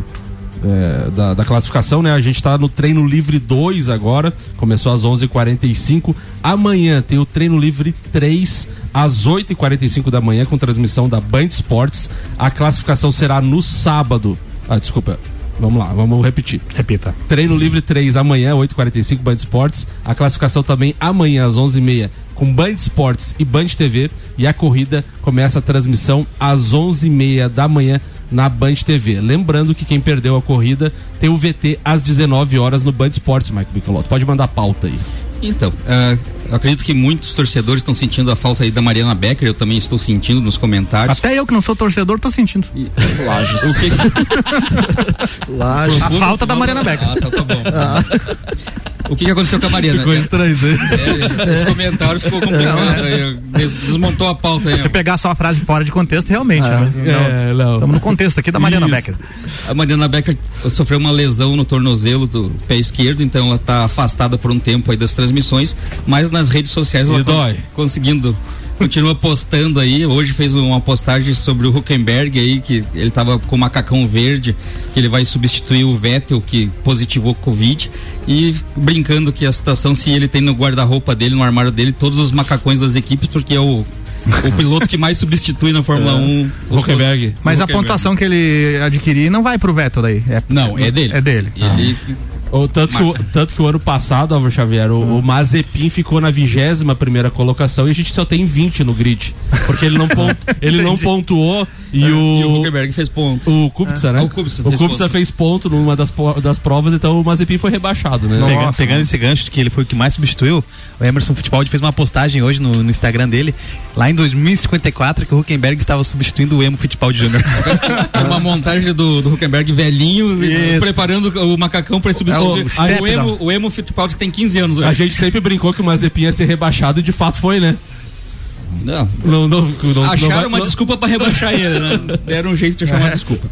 é, da, da classificação, né? A gente tá no treino livre 2 agora, começou às 11h45. Amanhã tem o treino livre 3 às 8h45 da manhã, com transmissão da Band Esportes. A classificação será no sábado. Ah, desculpa. Vamos lá, vamos repetir. Repita. Treino livre 3 amanhã, 8h45, Band Esportes. A classificação também amanhã, às 11h30, com Band Esportes e Band TV. E a corrida começa a transmissão às 11h30 da manhã na Band TV. Lembrando que quem perdeu a corrida tem o VT às 19 horas no Band Esportes, Mike Michelotto. Pode mandar a pauta aí. Então, ah, eu acredito que muitos torcedores estão sentindo a falta aí da Mariana Becker, eu também estou sentindo nos comentários. Até eu que não sou torcedor tô sentindo. Lages. O que A falta da Mariana Becker. Ah, tá, tá bom. O que, que aconteceu com a Mariana? Ficou estranho isso aí. É, esse comentário ficou complicado. aí, des- desmontou a pauta aí. Se você pegar só a frase fora de contexto, realmente. Ah, mas é, não. Estamos no contexto aqui da Mariana Isso. Becker. A Mariana Becker sofreu uma lesão no tornozelo do pé esquerdo, então ela está afastada por um tempo aí das transmissões, mas nas redes sociais ela E cons- conseguindo continua postando aí. Hoje fez uma postagem sobre o Huckenberg aí que ele estava com o macacão verde, que ele vai substituir o Vettel que positivou Covid e brincando que a situação se ele tem no guarda-roupa dele, no armário dele, todos os macacões das equipes porque é o o piloto que mais substitui na Fórmula 1. os- Huckenberg. Mas o a Huckenberg. pontuação que ele adquirir não vai pro Vettel daí. É, Não, é dele. É dele. Ele O, tanto, que o, tanto que o ano passado, Álvaro Xavier, o, o Mazepin ficou na vigésima primeira colocação e a gente só tem 20 no grid. Porque ele não, pontu, ele não pontuou e o. E o Huckenberg fez pontos. O Kubica, né? Ah, o Kubica o fez Kubica fez ponto numa das, das provas, então o Mazepin foi rebaixado, né? Pegando, pegando esse gancho de que ele foi o que mais substituiu, o Emerson Futebol fez uma postagem hoje no, no Instagram dele, lá em 2054, que o Huckenberg estava substituindo o Emo Futebol Júnior. uma montagem do, do Huckenberg velhinho, e Isso. preparando o macacão para substituir. O emo, o emo Fittipaldi que tem 15 anos hoje. A gente sempre brincou que o Mazepin ia ser rebaixado e de fato foi, né? Não. Não, não, não, Acharam vai- uma não- desculpa para rebaixar ele, né? Deram um jeito de achar uma É. desculpa.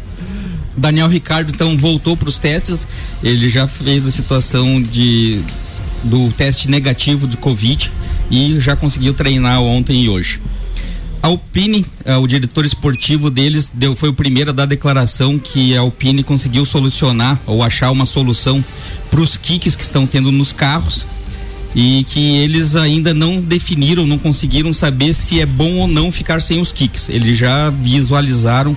Daniel Ricardo então voltou para os testes. Ele já fez a situação de do teste negativo de Covid e já conseguiu treinar ontem e hoje. Alpine, eh, o diretor esportivo deles, deu, foi o primeiro a dar declaração que a Alpine conseguiu solucionar ou achar uma solução para os kicks que estão tendo nos carros e que eles ainda não definiram, não conseguiram saber se é bom ou não ficar sem os kicks. Eles já visualizaram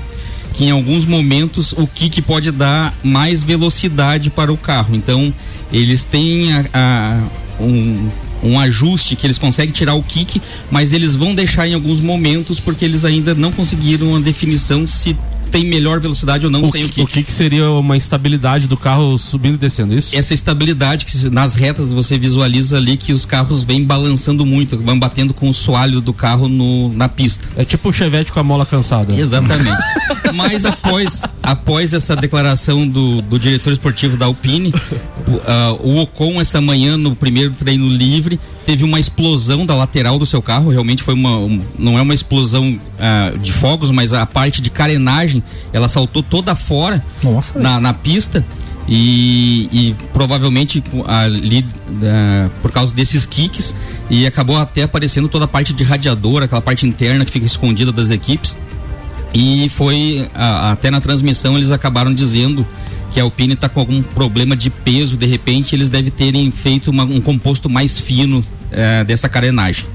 que em alguns momentos o kick pode dar mais velocidade para o carro. Então eles têm a- a- um, um ajuste que eles conseguem tirar o kick, mas eles vão deixar em alguns momentos porque eles ainda não conseguiram uma definição se tem melhor velocidade ou não O, sem o que- kick. o que, seria uma instabilidade do carro subindo e descendo, é isso? Essa estabilidade que nas retas você visualiza ali que os carros vêm balançando muito, vão batendo com o soalho do carro no, na pista. É tipo o Chevette com a mola cansada. Exatamente. Mas após, após essa declaração do, do diretor esportivo da Alpine, o, ah, o Ocon essa manhã no primeiro treino livre teve uma explosão da lateral do seu carro. Realmente foi uma, um- não é uma explosão ah, de fogos, mas a parte de carenagem ela saltou toda fora Nossa, na, na pista. E, e provavelmente ali ah, por causa desses kicks e acabou até aparecendo toda a parte de radiador, aquela parte interna que fica escondida das equipes. E foi a- até na transmissão eles acabaram dizendo que a Alpine está com algum problema de peso, de repente eles devem terem feito uma- um composto mais fino eh, dessa carenagem.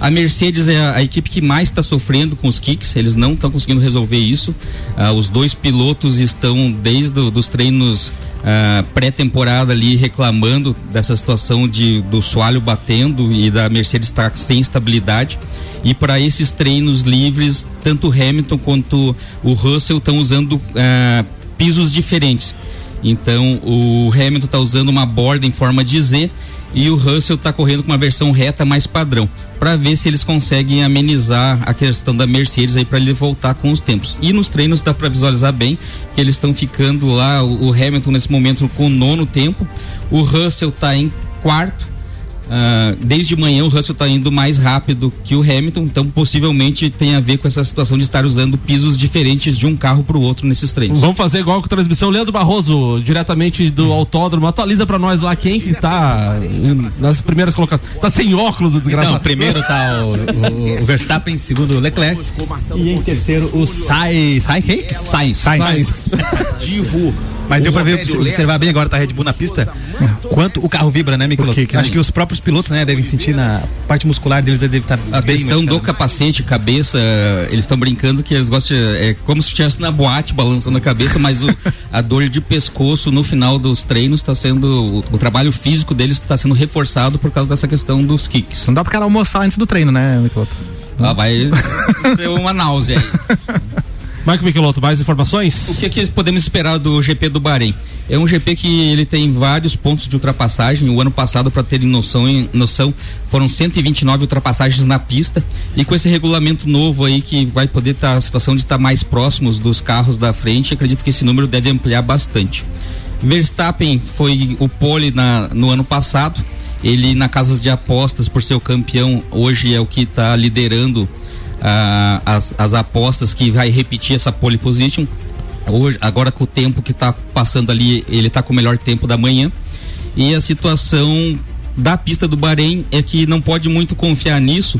A Mercedes é a, a equipe que mais está sofrendo com os kicks, eles não estão conseguindo resolver isso. Ah, os dois pilotos estão desde os treinos ah, pré-temporada ali reclamando dessa situação de do soalho batendo e da Mercedes estar sem estabilidade. E para esses treinos livres, tanto o Hamilton quanto o Russell estão usando ah, pisos diferentes. Então o Hamilton está usando uma borda em forma de Z e o Russell está correndo com uma versão reta mais padrão, para ver se eles conseguem amenizar a questão da Mercedes aí para ele voltar com os tempos. E nos treinos dá para visualizar bem que eles estão ficando lá, o Hamilton nesse momento com o nono tempo, o Russell está em quarto. Ah, desde manhã o Russell está indo mais rápido que o Hamilton, então possivelmente tem a ver com essa situação de estar usando pisos diferentes de um carro para o outro nesses treinos. Vamos fazer igual com a transmissão. Leandro Barroso, diretamente do autódromo, atualiza pra nós lá quem que tá em- nas primeiras colocações. Tá sem óculos, o desgraçado. Então, primeiro tá o, o- o Verstappen, segundo o Leclerc. E em terceiro o Sainz. Sainz quem? Sainz. Sainz. Divo. Mas deu pra ver, observar bem agora tá a Red Bull na pista, quanto o carro vibra, né, Miquel? que que Acho que os próprios pilotos, né, devem sentir na parte muscular deles, deve estar A bem questão do capacete, cabeça, eles estão brincando que eles gostam, de- é como se estivesse na boate balançando a cabeça, mas o- a dor de pescoço no final dos treinos está sendo, o, o trabalho físico deles está sendo reforçado por causa dessa questão dos kicks. Não dá pro cara almoçar antes do treino, né, Miqueloto? Ah, vai ter uma náusea aí. Mike Michelotto, mais informações? O que, que podemos esperar do GP do Bahrein? É um GP que ele tem vários pontos de ultrapassagem. O ano passado, para terem noção, noção, foram 129 ultrapassagens na pista. E com esse regulamento novo aí que vai poder estar a situação de estar mais próximos dos carros da frente, acredito que esse número deve ampliar bastante. Verstappen foi o pole na- no ano passado. Ele na casas de apostas por ser o campeão hoje é o que está liderando ah, as, as apostas que vai repetir essa pole position. Hoje, agora com o tempo que está passando ali, ele está com o melhor tempo da manhã. E a situação da pista do Bahrein é que não pode muito confiar nisso.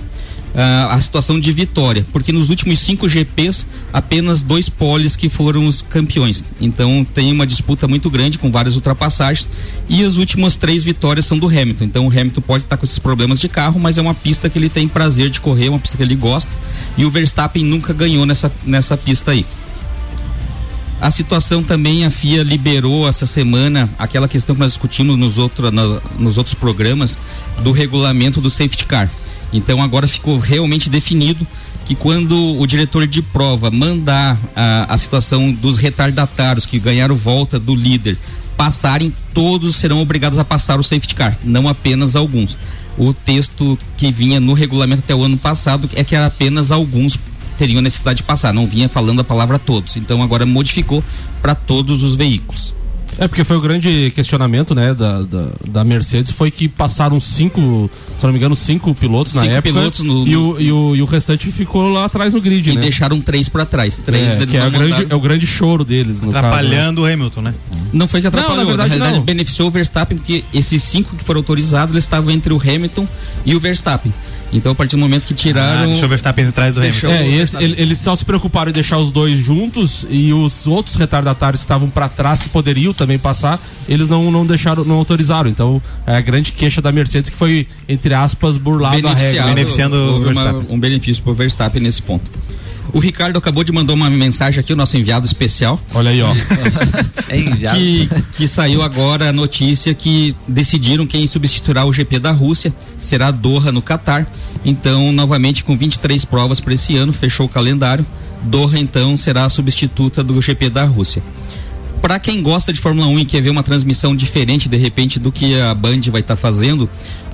Ah, a situação de vitória, porque nos últimos cinco GPs apenas dois poles que foram os campeões. Então tem uma disputa muito grande com várias ultrapassagens e as últimas três vitórias são do Hamilton. Então o Hamilton pode estar com esses problemas de carro, mas é uma pista que ele tem prazer de correr, uma pista que ele gosta. E o Verstappen nunca ganhou nessa, nessa pista aí. A situação também, a FIA liberou essa semana aquela questão que nós discutimos nos, outro, na- nos outros programas do regulamento do safety car. Então agora ficou realmente definido que quando o diretor de prova mandar a, a situação dos retardatários que ganharam volta do líder passarem, todos serão obrigados a passar o safety car, não apenas alguns. O texto que vinha no regulamento até o ano passado é que apenas alguns teriam necessidade de passar, não vinha falando a palavra todos. Então agora modificou para todos os veículos. É, porque foi o grande questionamento, né, da, da, da Mercedes, foi que passaram cinco, se não me engano, cinco pilotos na Cinco época. pilotos no- e, o, e, o, e o restante ficou lá atrás no grid, E né? deixaram três para trás. Três é, deles que é, o grande, é o grande choro deles, no Atrapalhando o Hamilton, né? Não foi que atrapalhou, Não, na verdade, realidade não. beneficiou o Verstappen, porque esses cinco que foram autorizados, eles estavam entre o Hamilton e o Verstappen. Então, a partir do momento que tiraram. Ah, deixou o Verstappen atrás do Deixou É, esse- Verstappen. ele- eles só se preocuparam em deixar os dois juntos e os outros retardatários que estavam para trás que poderiam também passar, eles não, não deixaram, não autorizaram. Então, é a grande queixa da Mercedes que foi entre aspas burlado a regra, Beneficiado, houve uma- um benefício para o Verstappen nesse ponto. O Ricardo acabou de mandar uma mensagem aqui, o nosso enviado especial. Olha aí, ó. É enviado. que, que saiu agora a notícia que decidiram quem substituirá o GP da Rússia será Doha no Catar. Então, novamente com 23 provas para esse ano, fechou o calendário. Doha então será a substituta do GP da Rússia. Para quem gosta de Fórmula 1 e quer ver uma transmissão diferente de repente do que a Band vai estar fazendo,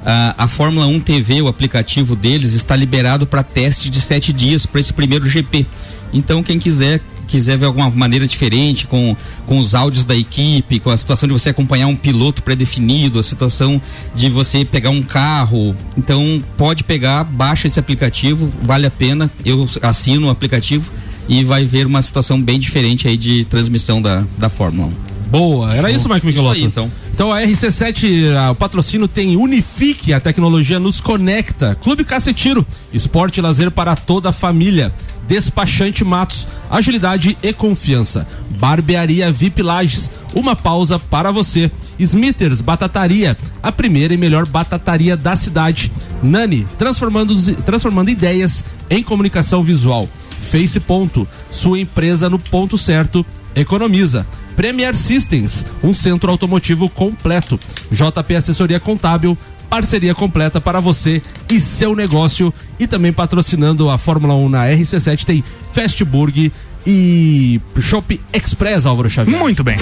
a, a Fórmula 1 TV, o aplicativo deles, está liberado para teste de sete dias para esse primeiro GP. Então quem quiser quiser ver alguma maneira diferente com, com os áudios da equipe, com a situação de você acompanhar um piloto pré-definido, a situação de você pegar um carro, então pode pegar, baixa esse aplicativo, vale a pena. Eu assino o aplicativo e vai ver uma situação bem diferente aí de transmissão da, da Fórmula 1. Boa, era isso, Mike Michelotto? Isso aí, então. Então a RC7, ah, o patrocínio tem Unifique, a tecnologia nos conecta. Clube Cacetiro, esporte e lazer para toda a família. Despachante Matos, agilidade e confiança. Barbearia VIP Lages, uma pausa para você. Smithers Batataria, a primeira e melhor batataria da cidade. Nani, transformando, transformando ideias em comunicação visual. Face Ponto, sua empresa no ponto certo, economiza. Premier Systems, um centro automotivo completo. JP Assessoria Contábil, parceria completa para você e seu negócio. E também patrocinando a Fórmula 1 na RC7 tem Fastburg e Shop Express, Álvaro Xavier. Muito bem.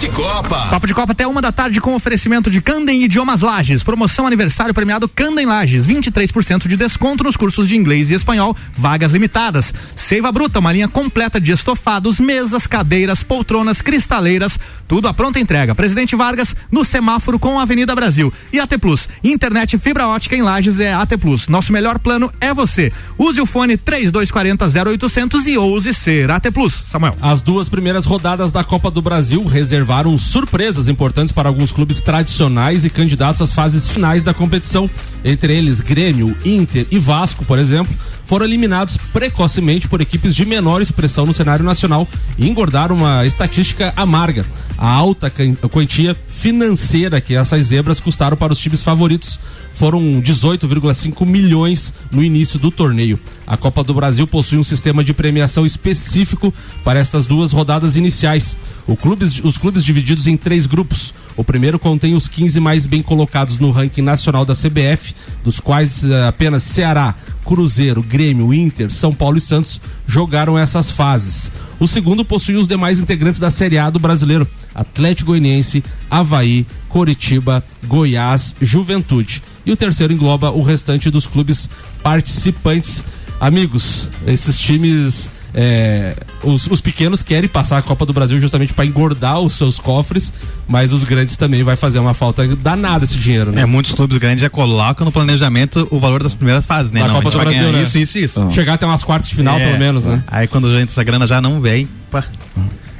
De Copa. Papo de Copa até uma da tarde com oferecimento de Candem Idiomas Lages. Promoção aniversário premiado Candem Lages. 23% de desconto nos cursos de inglês e espanhol. Vagas limitadas. Seiva Bruta, uma linha completa de estofados, mesas, cadeiras, poltronas, cristaleiras. Tudo à pronta entrega. Presidente Vargas, no semáforo com a Avenida Brasil. E AT Plus. Internet fibra ótica em Lages é AT Plus. Nosso melhor plano é você. Use o fone 3240 0800 e ouse ser AT Plus. Samuel. As duas primeiras rodadas da Copa do Brasil reservaram surpresas importantes para alguns clubes tradicionais e candidatos às fases finais da competição. Entre eles, Grêmio, Inter e Vasco, por exemplo, foram eliminados precocemente por equipes de menor expressão no cenário nacional e engordaram uma estatística amarga. A alta quantia financeira que essas zebras custaram para os times favoritos foram 18,5 milhões no início do torneio. A Copa do Brasil possui um sistema de premiação específico para estas duas rodadas iniciais. Clubes- os clubes divididos em três grupos. O primeiro contém os 15 mais bem colocados no ranking nacional da CBF, dos quais eh, apenas Ceará, Cruzeiro, Grêmio, Inter, São Paulo e Santos jogaram essas fases. O segundo possui os demais integrantes da Série A do brasileiro: Atlético Goianiense, Havaí, Coritiba, Goiás, Juventude. E o terceiro engloba o restante dos clubes participantes. Amigos, esses times. É, os, os pequenos querem passar a Copa do Brasil justamente para engordar os seus cofres, mas os grandes também vai fazer uma falta danada esse dinheiro, né? É, muitos clubes grandes já colocam no planejamento o valor das primeiras fases, né? Da Não, Copa do Brasil, né? isso, isso, isso. Chegar até umas quartas de final, É. pelo menos, né? Aí quando a gente essa grana já não vem, pá,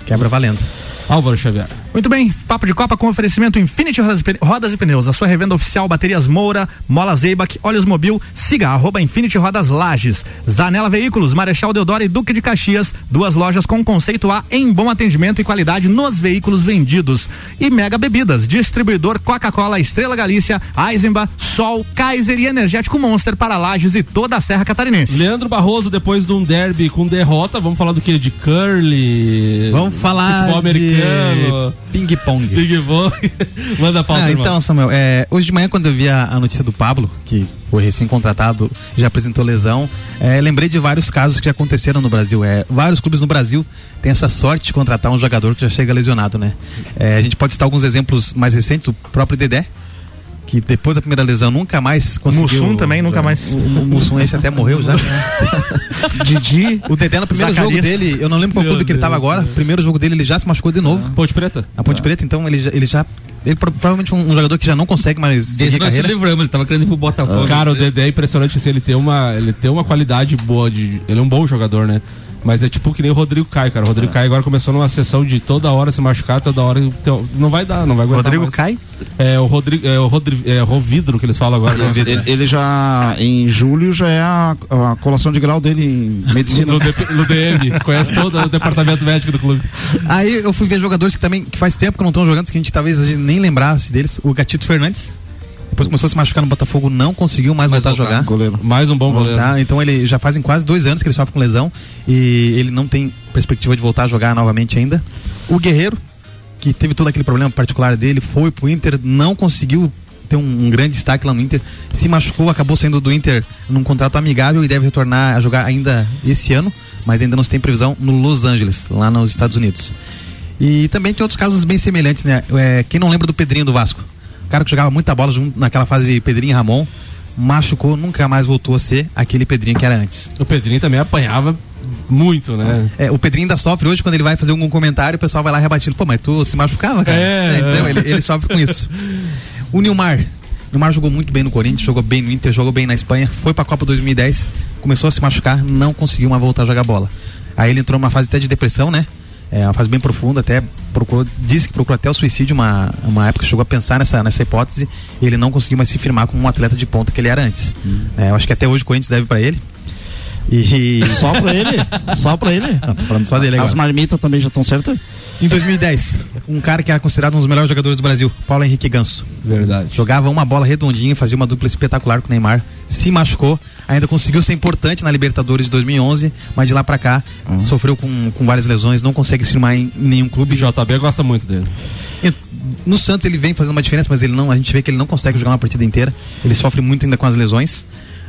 quebra valendo. Álvaro Xavier. Muito bem, Papo de Copa com oferecimento Infinity Rodas, e Rodas e Pneus, a sua revenda oficial Baterias Moura, Mola Zeibach, Olhos Mobil, siga arroba Infinity Rodas Lages, Zanela Veículos, Marechal Deodoro e Duque de Caxias, duas lojas com conceito A em bom atendimento e qualidade nos veículos vendidos. E Mega Bebidas, distribuidor Coca-Cola, Estrela Galícia, Eisenbach, Sol, Kaiser e Energético Monster para Lages e toda a Serra Catarinense. Leandro Barroso, depois de um derby com derrota, vamos falar do que? De curly? Vamos falar Futebol americano. De ping-pong. Ping-pong. Manda a pauta, Ah, então, Samuel, é, hoje de manhã, quando eu vi a, a notícia do Pablo, que foi recém-contratado, já apresentou lesão, é, lembrei de vários casos que já aconteceram no Brasil. É, vários clubes no Brasil têm essa sorte de contratar um jogador que já chega lesionado, né? É, a gente pode citar alguns exemplos mais recentes, o próprio Dedé, que depois da primeira lesão nunca mais conseguiu. Mussum também, nunca mais. O, o Mussum esse até morreu já. Didi. O Dedé no primeiro Zacarias. jogo dele, eu não lembro qual Meu clube que ele Deus, tava agora. Primeiro jogo dele, ele já se machucou de novo. Ponte Preta? A Ponte Preta, então ele já. Ele já ele pro- provavelmente um, um jogador que já não consegue mais Desde nós se carreira. livramos, ele tava querendo ir pro Botafogo. Cara, o Dedé é impressionante assim, ele tem uma, ele tem uma qualidade boa de, ele é um bom jogador, né? Mas é tipo que nem o Rodrigo Caio, cara. O Rodrigo Caio agora começou numa sessão de toda hora se machucar, toda hora. Então, não vai dar, não vai aguentar. Rodrigo mais. Caio? É o Rodrigo, é o Rodrigo, é Rovidro que eles falam agora. né? Ele, ele já, em julho, já é a, a colação de grau dele em medicina. No, no DM, conhece todo o departamento médico do clube. Aí eu fui ver jogadores que também que faz tempo que não estão jogando, que a gente talvez a gente nem lembrasse deles. O Gatito Fernandes. Depois começou a se machucar no Botafogo, não conseguiu mais voltar a jogar. Mais um bom goleiro. Tá, então ele já fazem quase dois anos que ele sofre com lesão e ele não tem perspectiva de voltar a jogar novamente ainda. O Guerreiro, que teve todo aquele problema particular dele, foi pro Inter, não conseguiu ter um, um grande destaque lá no Inter, se machucou, acabou saindo do Inter num contrato amigável e deve retornar a jogar ainda esse ano, mas ainda não se tem previsão no Los Angeles, lá nos Estados Unidos. E também tem outros casos bem semelhantes, né? É, quem não lembra do Pedrinho do Vasco? O cara que jogava muita bola naquela fase de Pedrinho e Ramon, machucou, nunca mais voltou a ser aquele Pedrinho que era antes. O Pedrinho também apanhava muito, né? É, o Pedrinho ainda sofre hoje quando ele vai fazer algum comentário, o pessoal vai lá rebatir. Pô, mas tu se machucava, cara? É, então é. ele, ele sofre com isso. O Nilmar. O Nilmar jogou muito bem no Corinthians, jogou bem no Inter, jogou bem na Espanha, foi pra Copa 2010, começou a se machucar, não conseguiu mais voltar a jogar bola. Aí ele entrou numa fase até de depressão, né? É uma fase bem profunda, até procurou, disse que procurou até o suicídio uma, uma época, chegou a pensar nessa, nessa hipótese, e ele não conseguiu mais se firmar como um atleta de ponta que ele era antes. É, eu acho que até hoje o Corinthians deve pra ele. E... Só pra ele? Só pra ele? Não, tô falando só dele As agora. marmitas também já estão certas? Em 2010, um cara que era considerado um dos melhores jogadores do Brasil, Paulo Henrique Ganso. Verdade. Jogava uma bola redondinha, fazia uma dupla espetacular com o Neymar, se machucou, ainda conseguiu ser importante na Libertadores de 2011, mas de lá pra cá sofreu com, com várias lesões, não consegue se firmar em, nenhum clube. O JB gosta muito dele. No Santos ele vem fazendo uma diferença, mas ele não, a gente vê que ele não consegue jogar uma partida inteira. Ele sofre muito ainda com as lesões,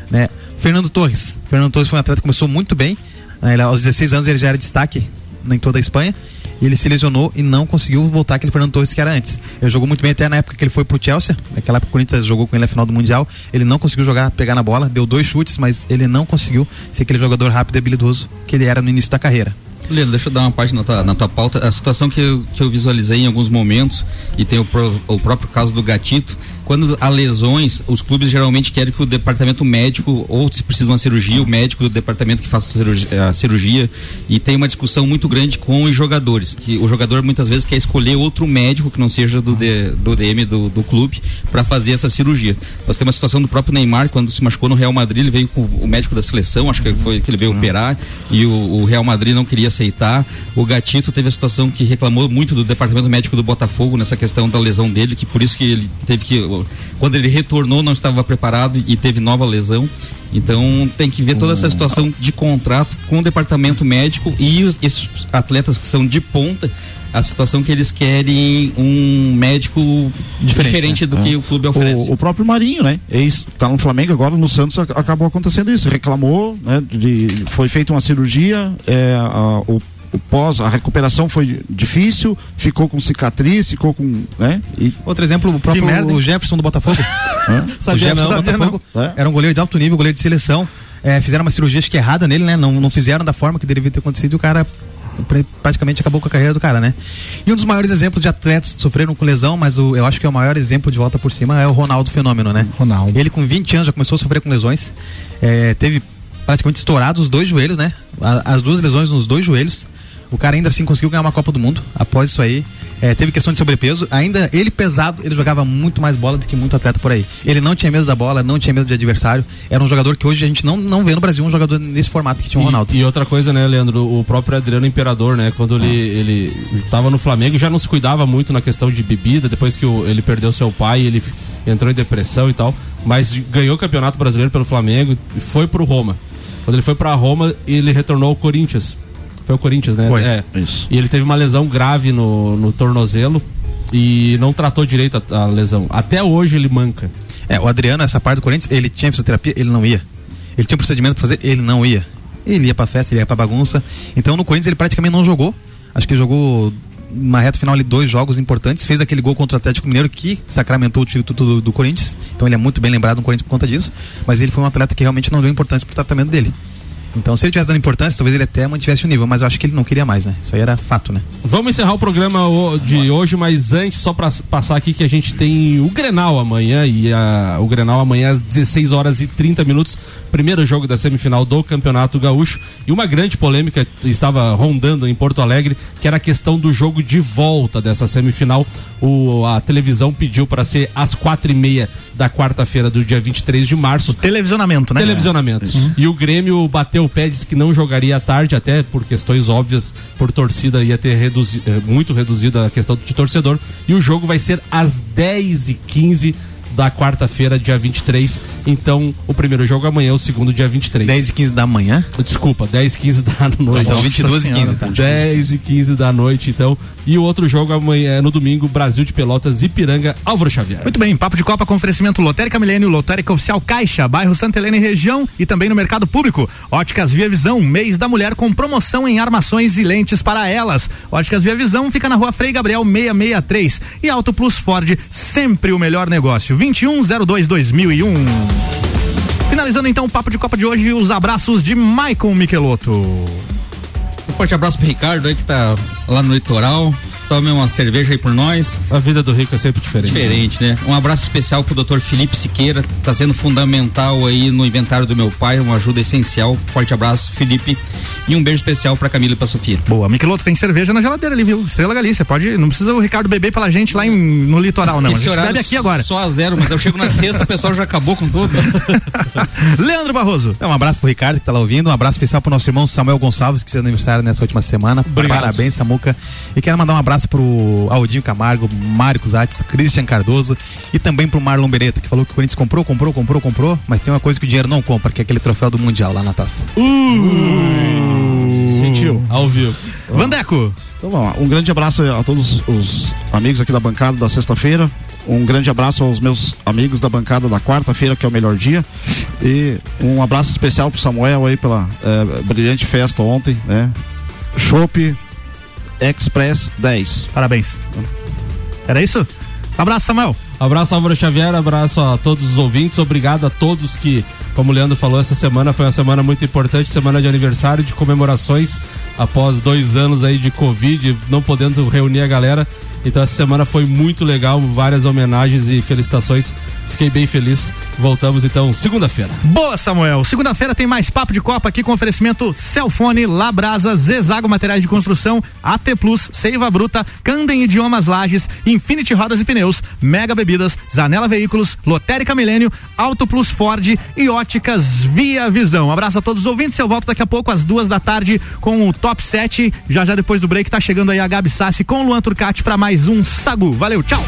né? Fernando Torres. Fernando Torres foi um atleta que começou muito bem. né? Ele, aos 16 anos ele já era destaque em toda a Espanha. E ele se lesionou e não conseguiu voltar aquele Fernando Torres que era antes. Ele jogou muito bem até na época que ele foi pro Chelsea. Naquela época o Corinthians jogou com ele na final do Mundial. Ele não conseguiu jogar, pegar na bola, deu dois chutes, mas ele não conseguiu ser aquele jogador rápido e habilidoso que ele era no início da carreira. Leandro, deixa eu dar uma parte na tua, na tua pauta. A situação que eu, que eu visualizei em alguns momentos, e tem o, pro- o próprio caso do Gatito, quando há lesões, os clubes geralmente querem que o departamento médico, ou se precisa de uma cirurgia, o médico do departamento que faça a cirurgia, a cirurgia, e tem uma discussão muito grande com os jogadores. Que o jogador muitas vezes quer escolher outro médico que não seja do, do DM do, do clube para fazer essa cirurgia. Nós temos a situação do próprio Neymar, quando se machucou no Real Madrid, ele veio com o médico da seleção, acho que foi que ele veio operar, e o, o Real Madrid não queria aceitar. O Gatito teve a situação que reclamou muito do departamento médico do Botafogo nessa questão da lesão dele, que por isso que ele teve que. Quando ele retornou, não estava preparado e teve nova lesão. Então tem que ver toda essa situação de contrato com o departamento médico e os, esses atletas que são de ponta, a situação que eles querem um médico diferente, do né? que É. o clube oferece. O, o próprio Marinho, né? Ex, tá no Flamengo agora, no Santos ac- acabou acontecendo isso. Reclamou, né? De, foi feita uma cirurgia, é, a, o, o pós, a recuperação foi difícil, ficou com cicatriz, ficou com, né? E, Outro exemplo, o próprio merda, o Jefferson do Botafogo. o Jefferson não, do Botafogo não. É. era um goleiro de alto nível, goleiro de seleção. É, fizeram uma cirurgia acho que errada nele, né? Não, não fizeram da forma que deveria ter acontecido e o cara pra- praticamente acabou com a carreira do cara, né? E um dos maiores exemplos de atletas que sofreram com lesão, mas o- eu acho que é o maior exemplo de volta por cima é o Ronaldo Fenômeno, né? Ronaldo. Ele com 20 anos já começou a sofrer com lesões. É, teve praticamente estourados os dois joelhos, né? A- As duas lesões nos dois joelhos. O cara ainda assim conseguiu ganhar uma Copa do Mundo após isso aí. É, teve questão de sobrepeso. Ainda ele pesado, ele jogava muito mais bola do que muito atleta por aí. Ele não tinha medo da bola, não tinha medo de adversário. Era um jogador que hoje a gente não, não vê no Brasil um jogador nesse formato que tinha o Ronaldo. E, e outra coisa, né, Leandro? O próprio Adriano Imperador, né? Quando ele, ele tava no Flamengo, já não se cuidava muito na questão de bebida. Depois que o- ele perdeu seu pai, ele entrou em depressão e tal. Mas ganhou o Campeonato Brasileiro pelo Flamengo e foi pro Roma. Quando ele foi pra Roma, ele retornou ao Corinthians. Foi o Corinthians, né? Foi, É. isso. E ele teve uma lesão grave no, no tornozelo e não tratou direito a, a lesão. Até hoje ele manca. É, o Adriano, essa parte do Corinthians, ele tinha fisioterapia, ele não ia. Ele tinha um procedimento pra fazer, ele não ia. Ele ia pra festa, ele ia pra bagunça. Então no Corinthians ele praticamente não jogou. Acho que ele jogou uma reta final ali dois jogos importantes. Fez aquele gol contra o Atlético Mineiro que sacramentou o título do, do Corinthians. Então ele é muito bem lembrado no Corinthians por conta disso. Mas ele foi um atleta que realmente não deu importância pro tratamento dele. Então se ele tivesse dando importância, talvez ele até mantivesse o nível. Mas eu acho que ele não queria mais, né? Isso aí era fato, né? Vamos encerrar o programa o- de hoje, mas antes, só pra passar aqui que a gente tem o Grenal amanhã e a- o Grenal amanhã às 16 horas e 30 minutos, primeiro jogo da semifinal do Campeonato Gaúcho. E uma grande polêmica estava rondando em Porto Alegre, que era a questão do jogo de volta dessa semifinal. O, a televisão pediu para ser às quatro e meia da quarta-feira do dia 23 de março. televisionamento, né? Televisionamento. E o Grêmio bateu o pé, disse que não jogaria à tarde, até por questões óbvias, por torcida ia ter reduzi eh, muito reduzida a questão de torcedor. E o jogo vai ser às 10h15 da quarta-feira, dia 23. Então, o primeiro jogo amanhã, o segundo dia 23. 10 e 15 da manhã? Desculpa, 10 e 15 da noite. Então, 22 e 15, tá? 10 e 15 da noite, então. E o outro jogo amanhã, no domingo, Brasil de Pelotas, Ipiranga, Álvaro Xavier. Muito bem, Papo de Copa com oferecimento Lotérica Milênio, Lotérica Oficial Caixa, bairro Santa Helena e região e também no mercado público. Óticas Via Visão, mês da mulher com promoção em armações e lentes para elas. Óticas Via Visão fica na rua Frei Gabriel 663 e Auto Plus Ford, sempre o melhor negócio. 2102 2001. Finalizando então o Papo de Copa de hoje, os abraços de Maicon Michelotto. Um forte abraço pro Ricardo aí que tá lá no litoral. tome uma cerveja aí por nós. A vida do rico é sempre diferente. Diferente, né? Um abraço especial pro Dr. Felipe Siqueira, tá sendo fundamental aí no inventário do meu pai, uma ajuda essencial. Forte abraço, Felipe. E um beijo especial pra Camila e pra Sofia. Boa, Miqueloto, tem cerveja na geladeira ali, viu? Estrela Galícia, pode, não precisa o Ricardo beber pela gente lá em, no litoral, não. Esse a gente horário bebe aqui agora. Só a zero, mas eu chego na sexta, o pessoal já acabou com tudo. Leandro Barroso. Um abraço pro Ricardo que tá lá ouvindo, um abraço especial pro nosso irmão Samuel Gonçalves, que fez aniversário nessa última semana. Obrigado. Parabéns, Samuca. E quero mandar um abraço pro Aldinho Camargo, Mário Cusatz, Christian Cardoso e também pro Marlon Beretta, que falou que o Corinthians comprou, comprou, comprou, comprou, mas tem uma coisa que o dinheiro não compra, que é aquele troféu do Mundial lá na taça. Sentiu. Ao vivo. Vandeco. Então vamos lá. Um grande abraço a todos os amigos aqui da bancada da sexta-feira. Um grande abraço aos meus amigos da bancada da quarta-feira, que é o melhor dia. E um abraço especial pro Samuel aí pela eh, brilhante festa ontem, né? Chopp Express 10. Parabéns. Era isso? Abraço, Samuel. Abraço, Álvaro Xavier, abraço a todos os ouvintes, obrigado a todos que, como o Leandro falou, essa semana foi uma semana muito importante, semana de aniversário, de comemorações, após dois anos aí de Covid, não podendo reunir a galera. Então essa semana foi muito legal, várias homenagens e felicitações. Fiquei bem feliz. Voltamos então segunda-feira. Boa, Samuel. Segunda-feira tem mais papo de Copa aqui com oferecimento Celfone, Labrasa, Zezago Materiais de Construção, AT Plus, Seiva Bruta, Candem Idiomas Lages, Infinity Rodas e Pneus, Mega Bebidas, Zanela Veículos, Lotérica Milênio, Auto Plus Ford e Óticas Via Visão. Abraço a todos os ouvintes. Eu volto daqui a pouco às duas da tarde com o Top 7. Já já depois do break tá chegando aí a Gabi Sassi com o Luan Turcati para mais um Sagu. Valeu, tchau!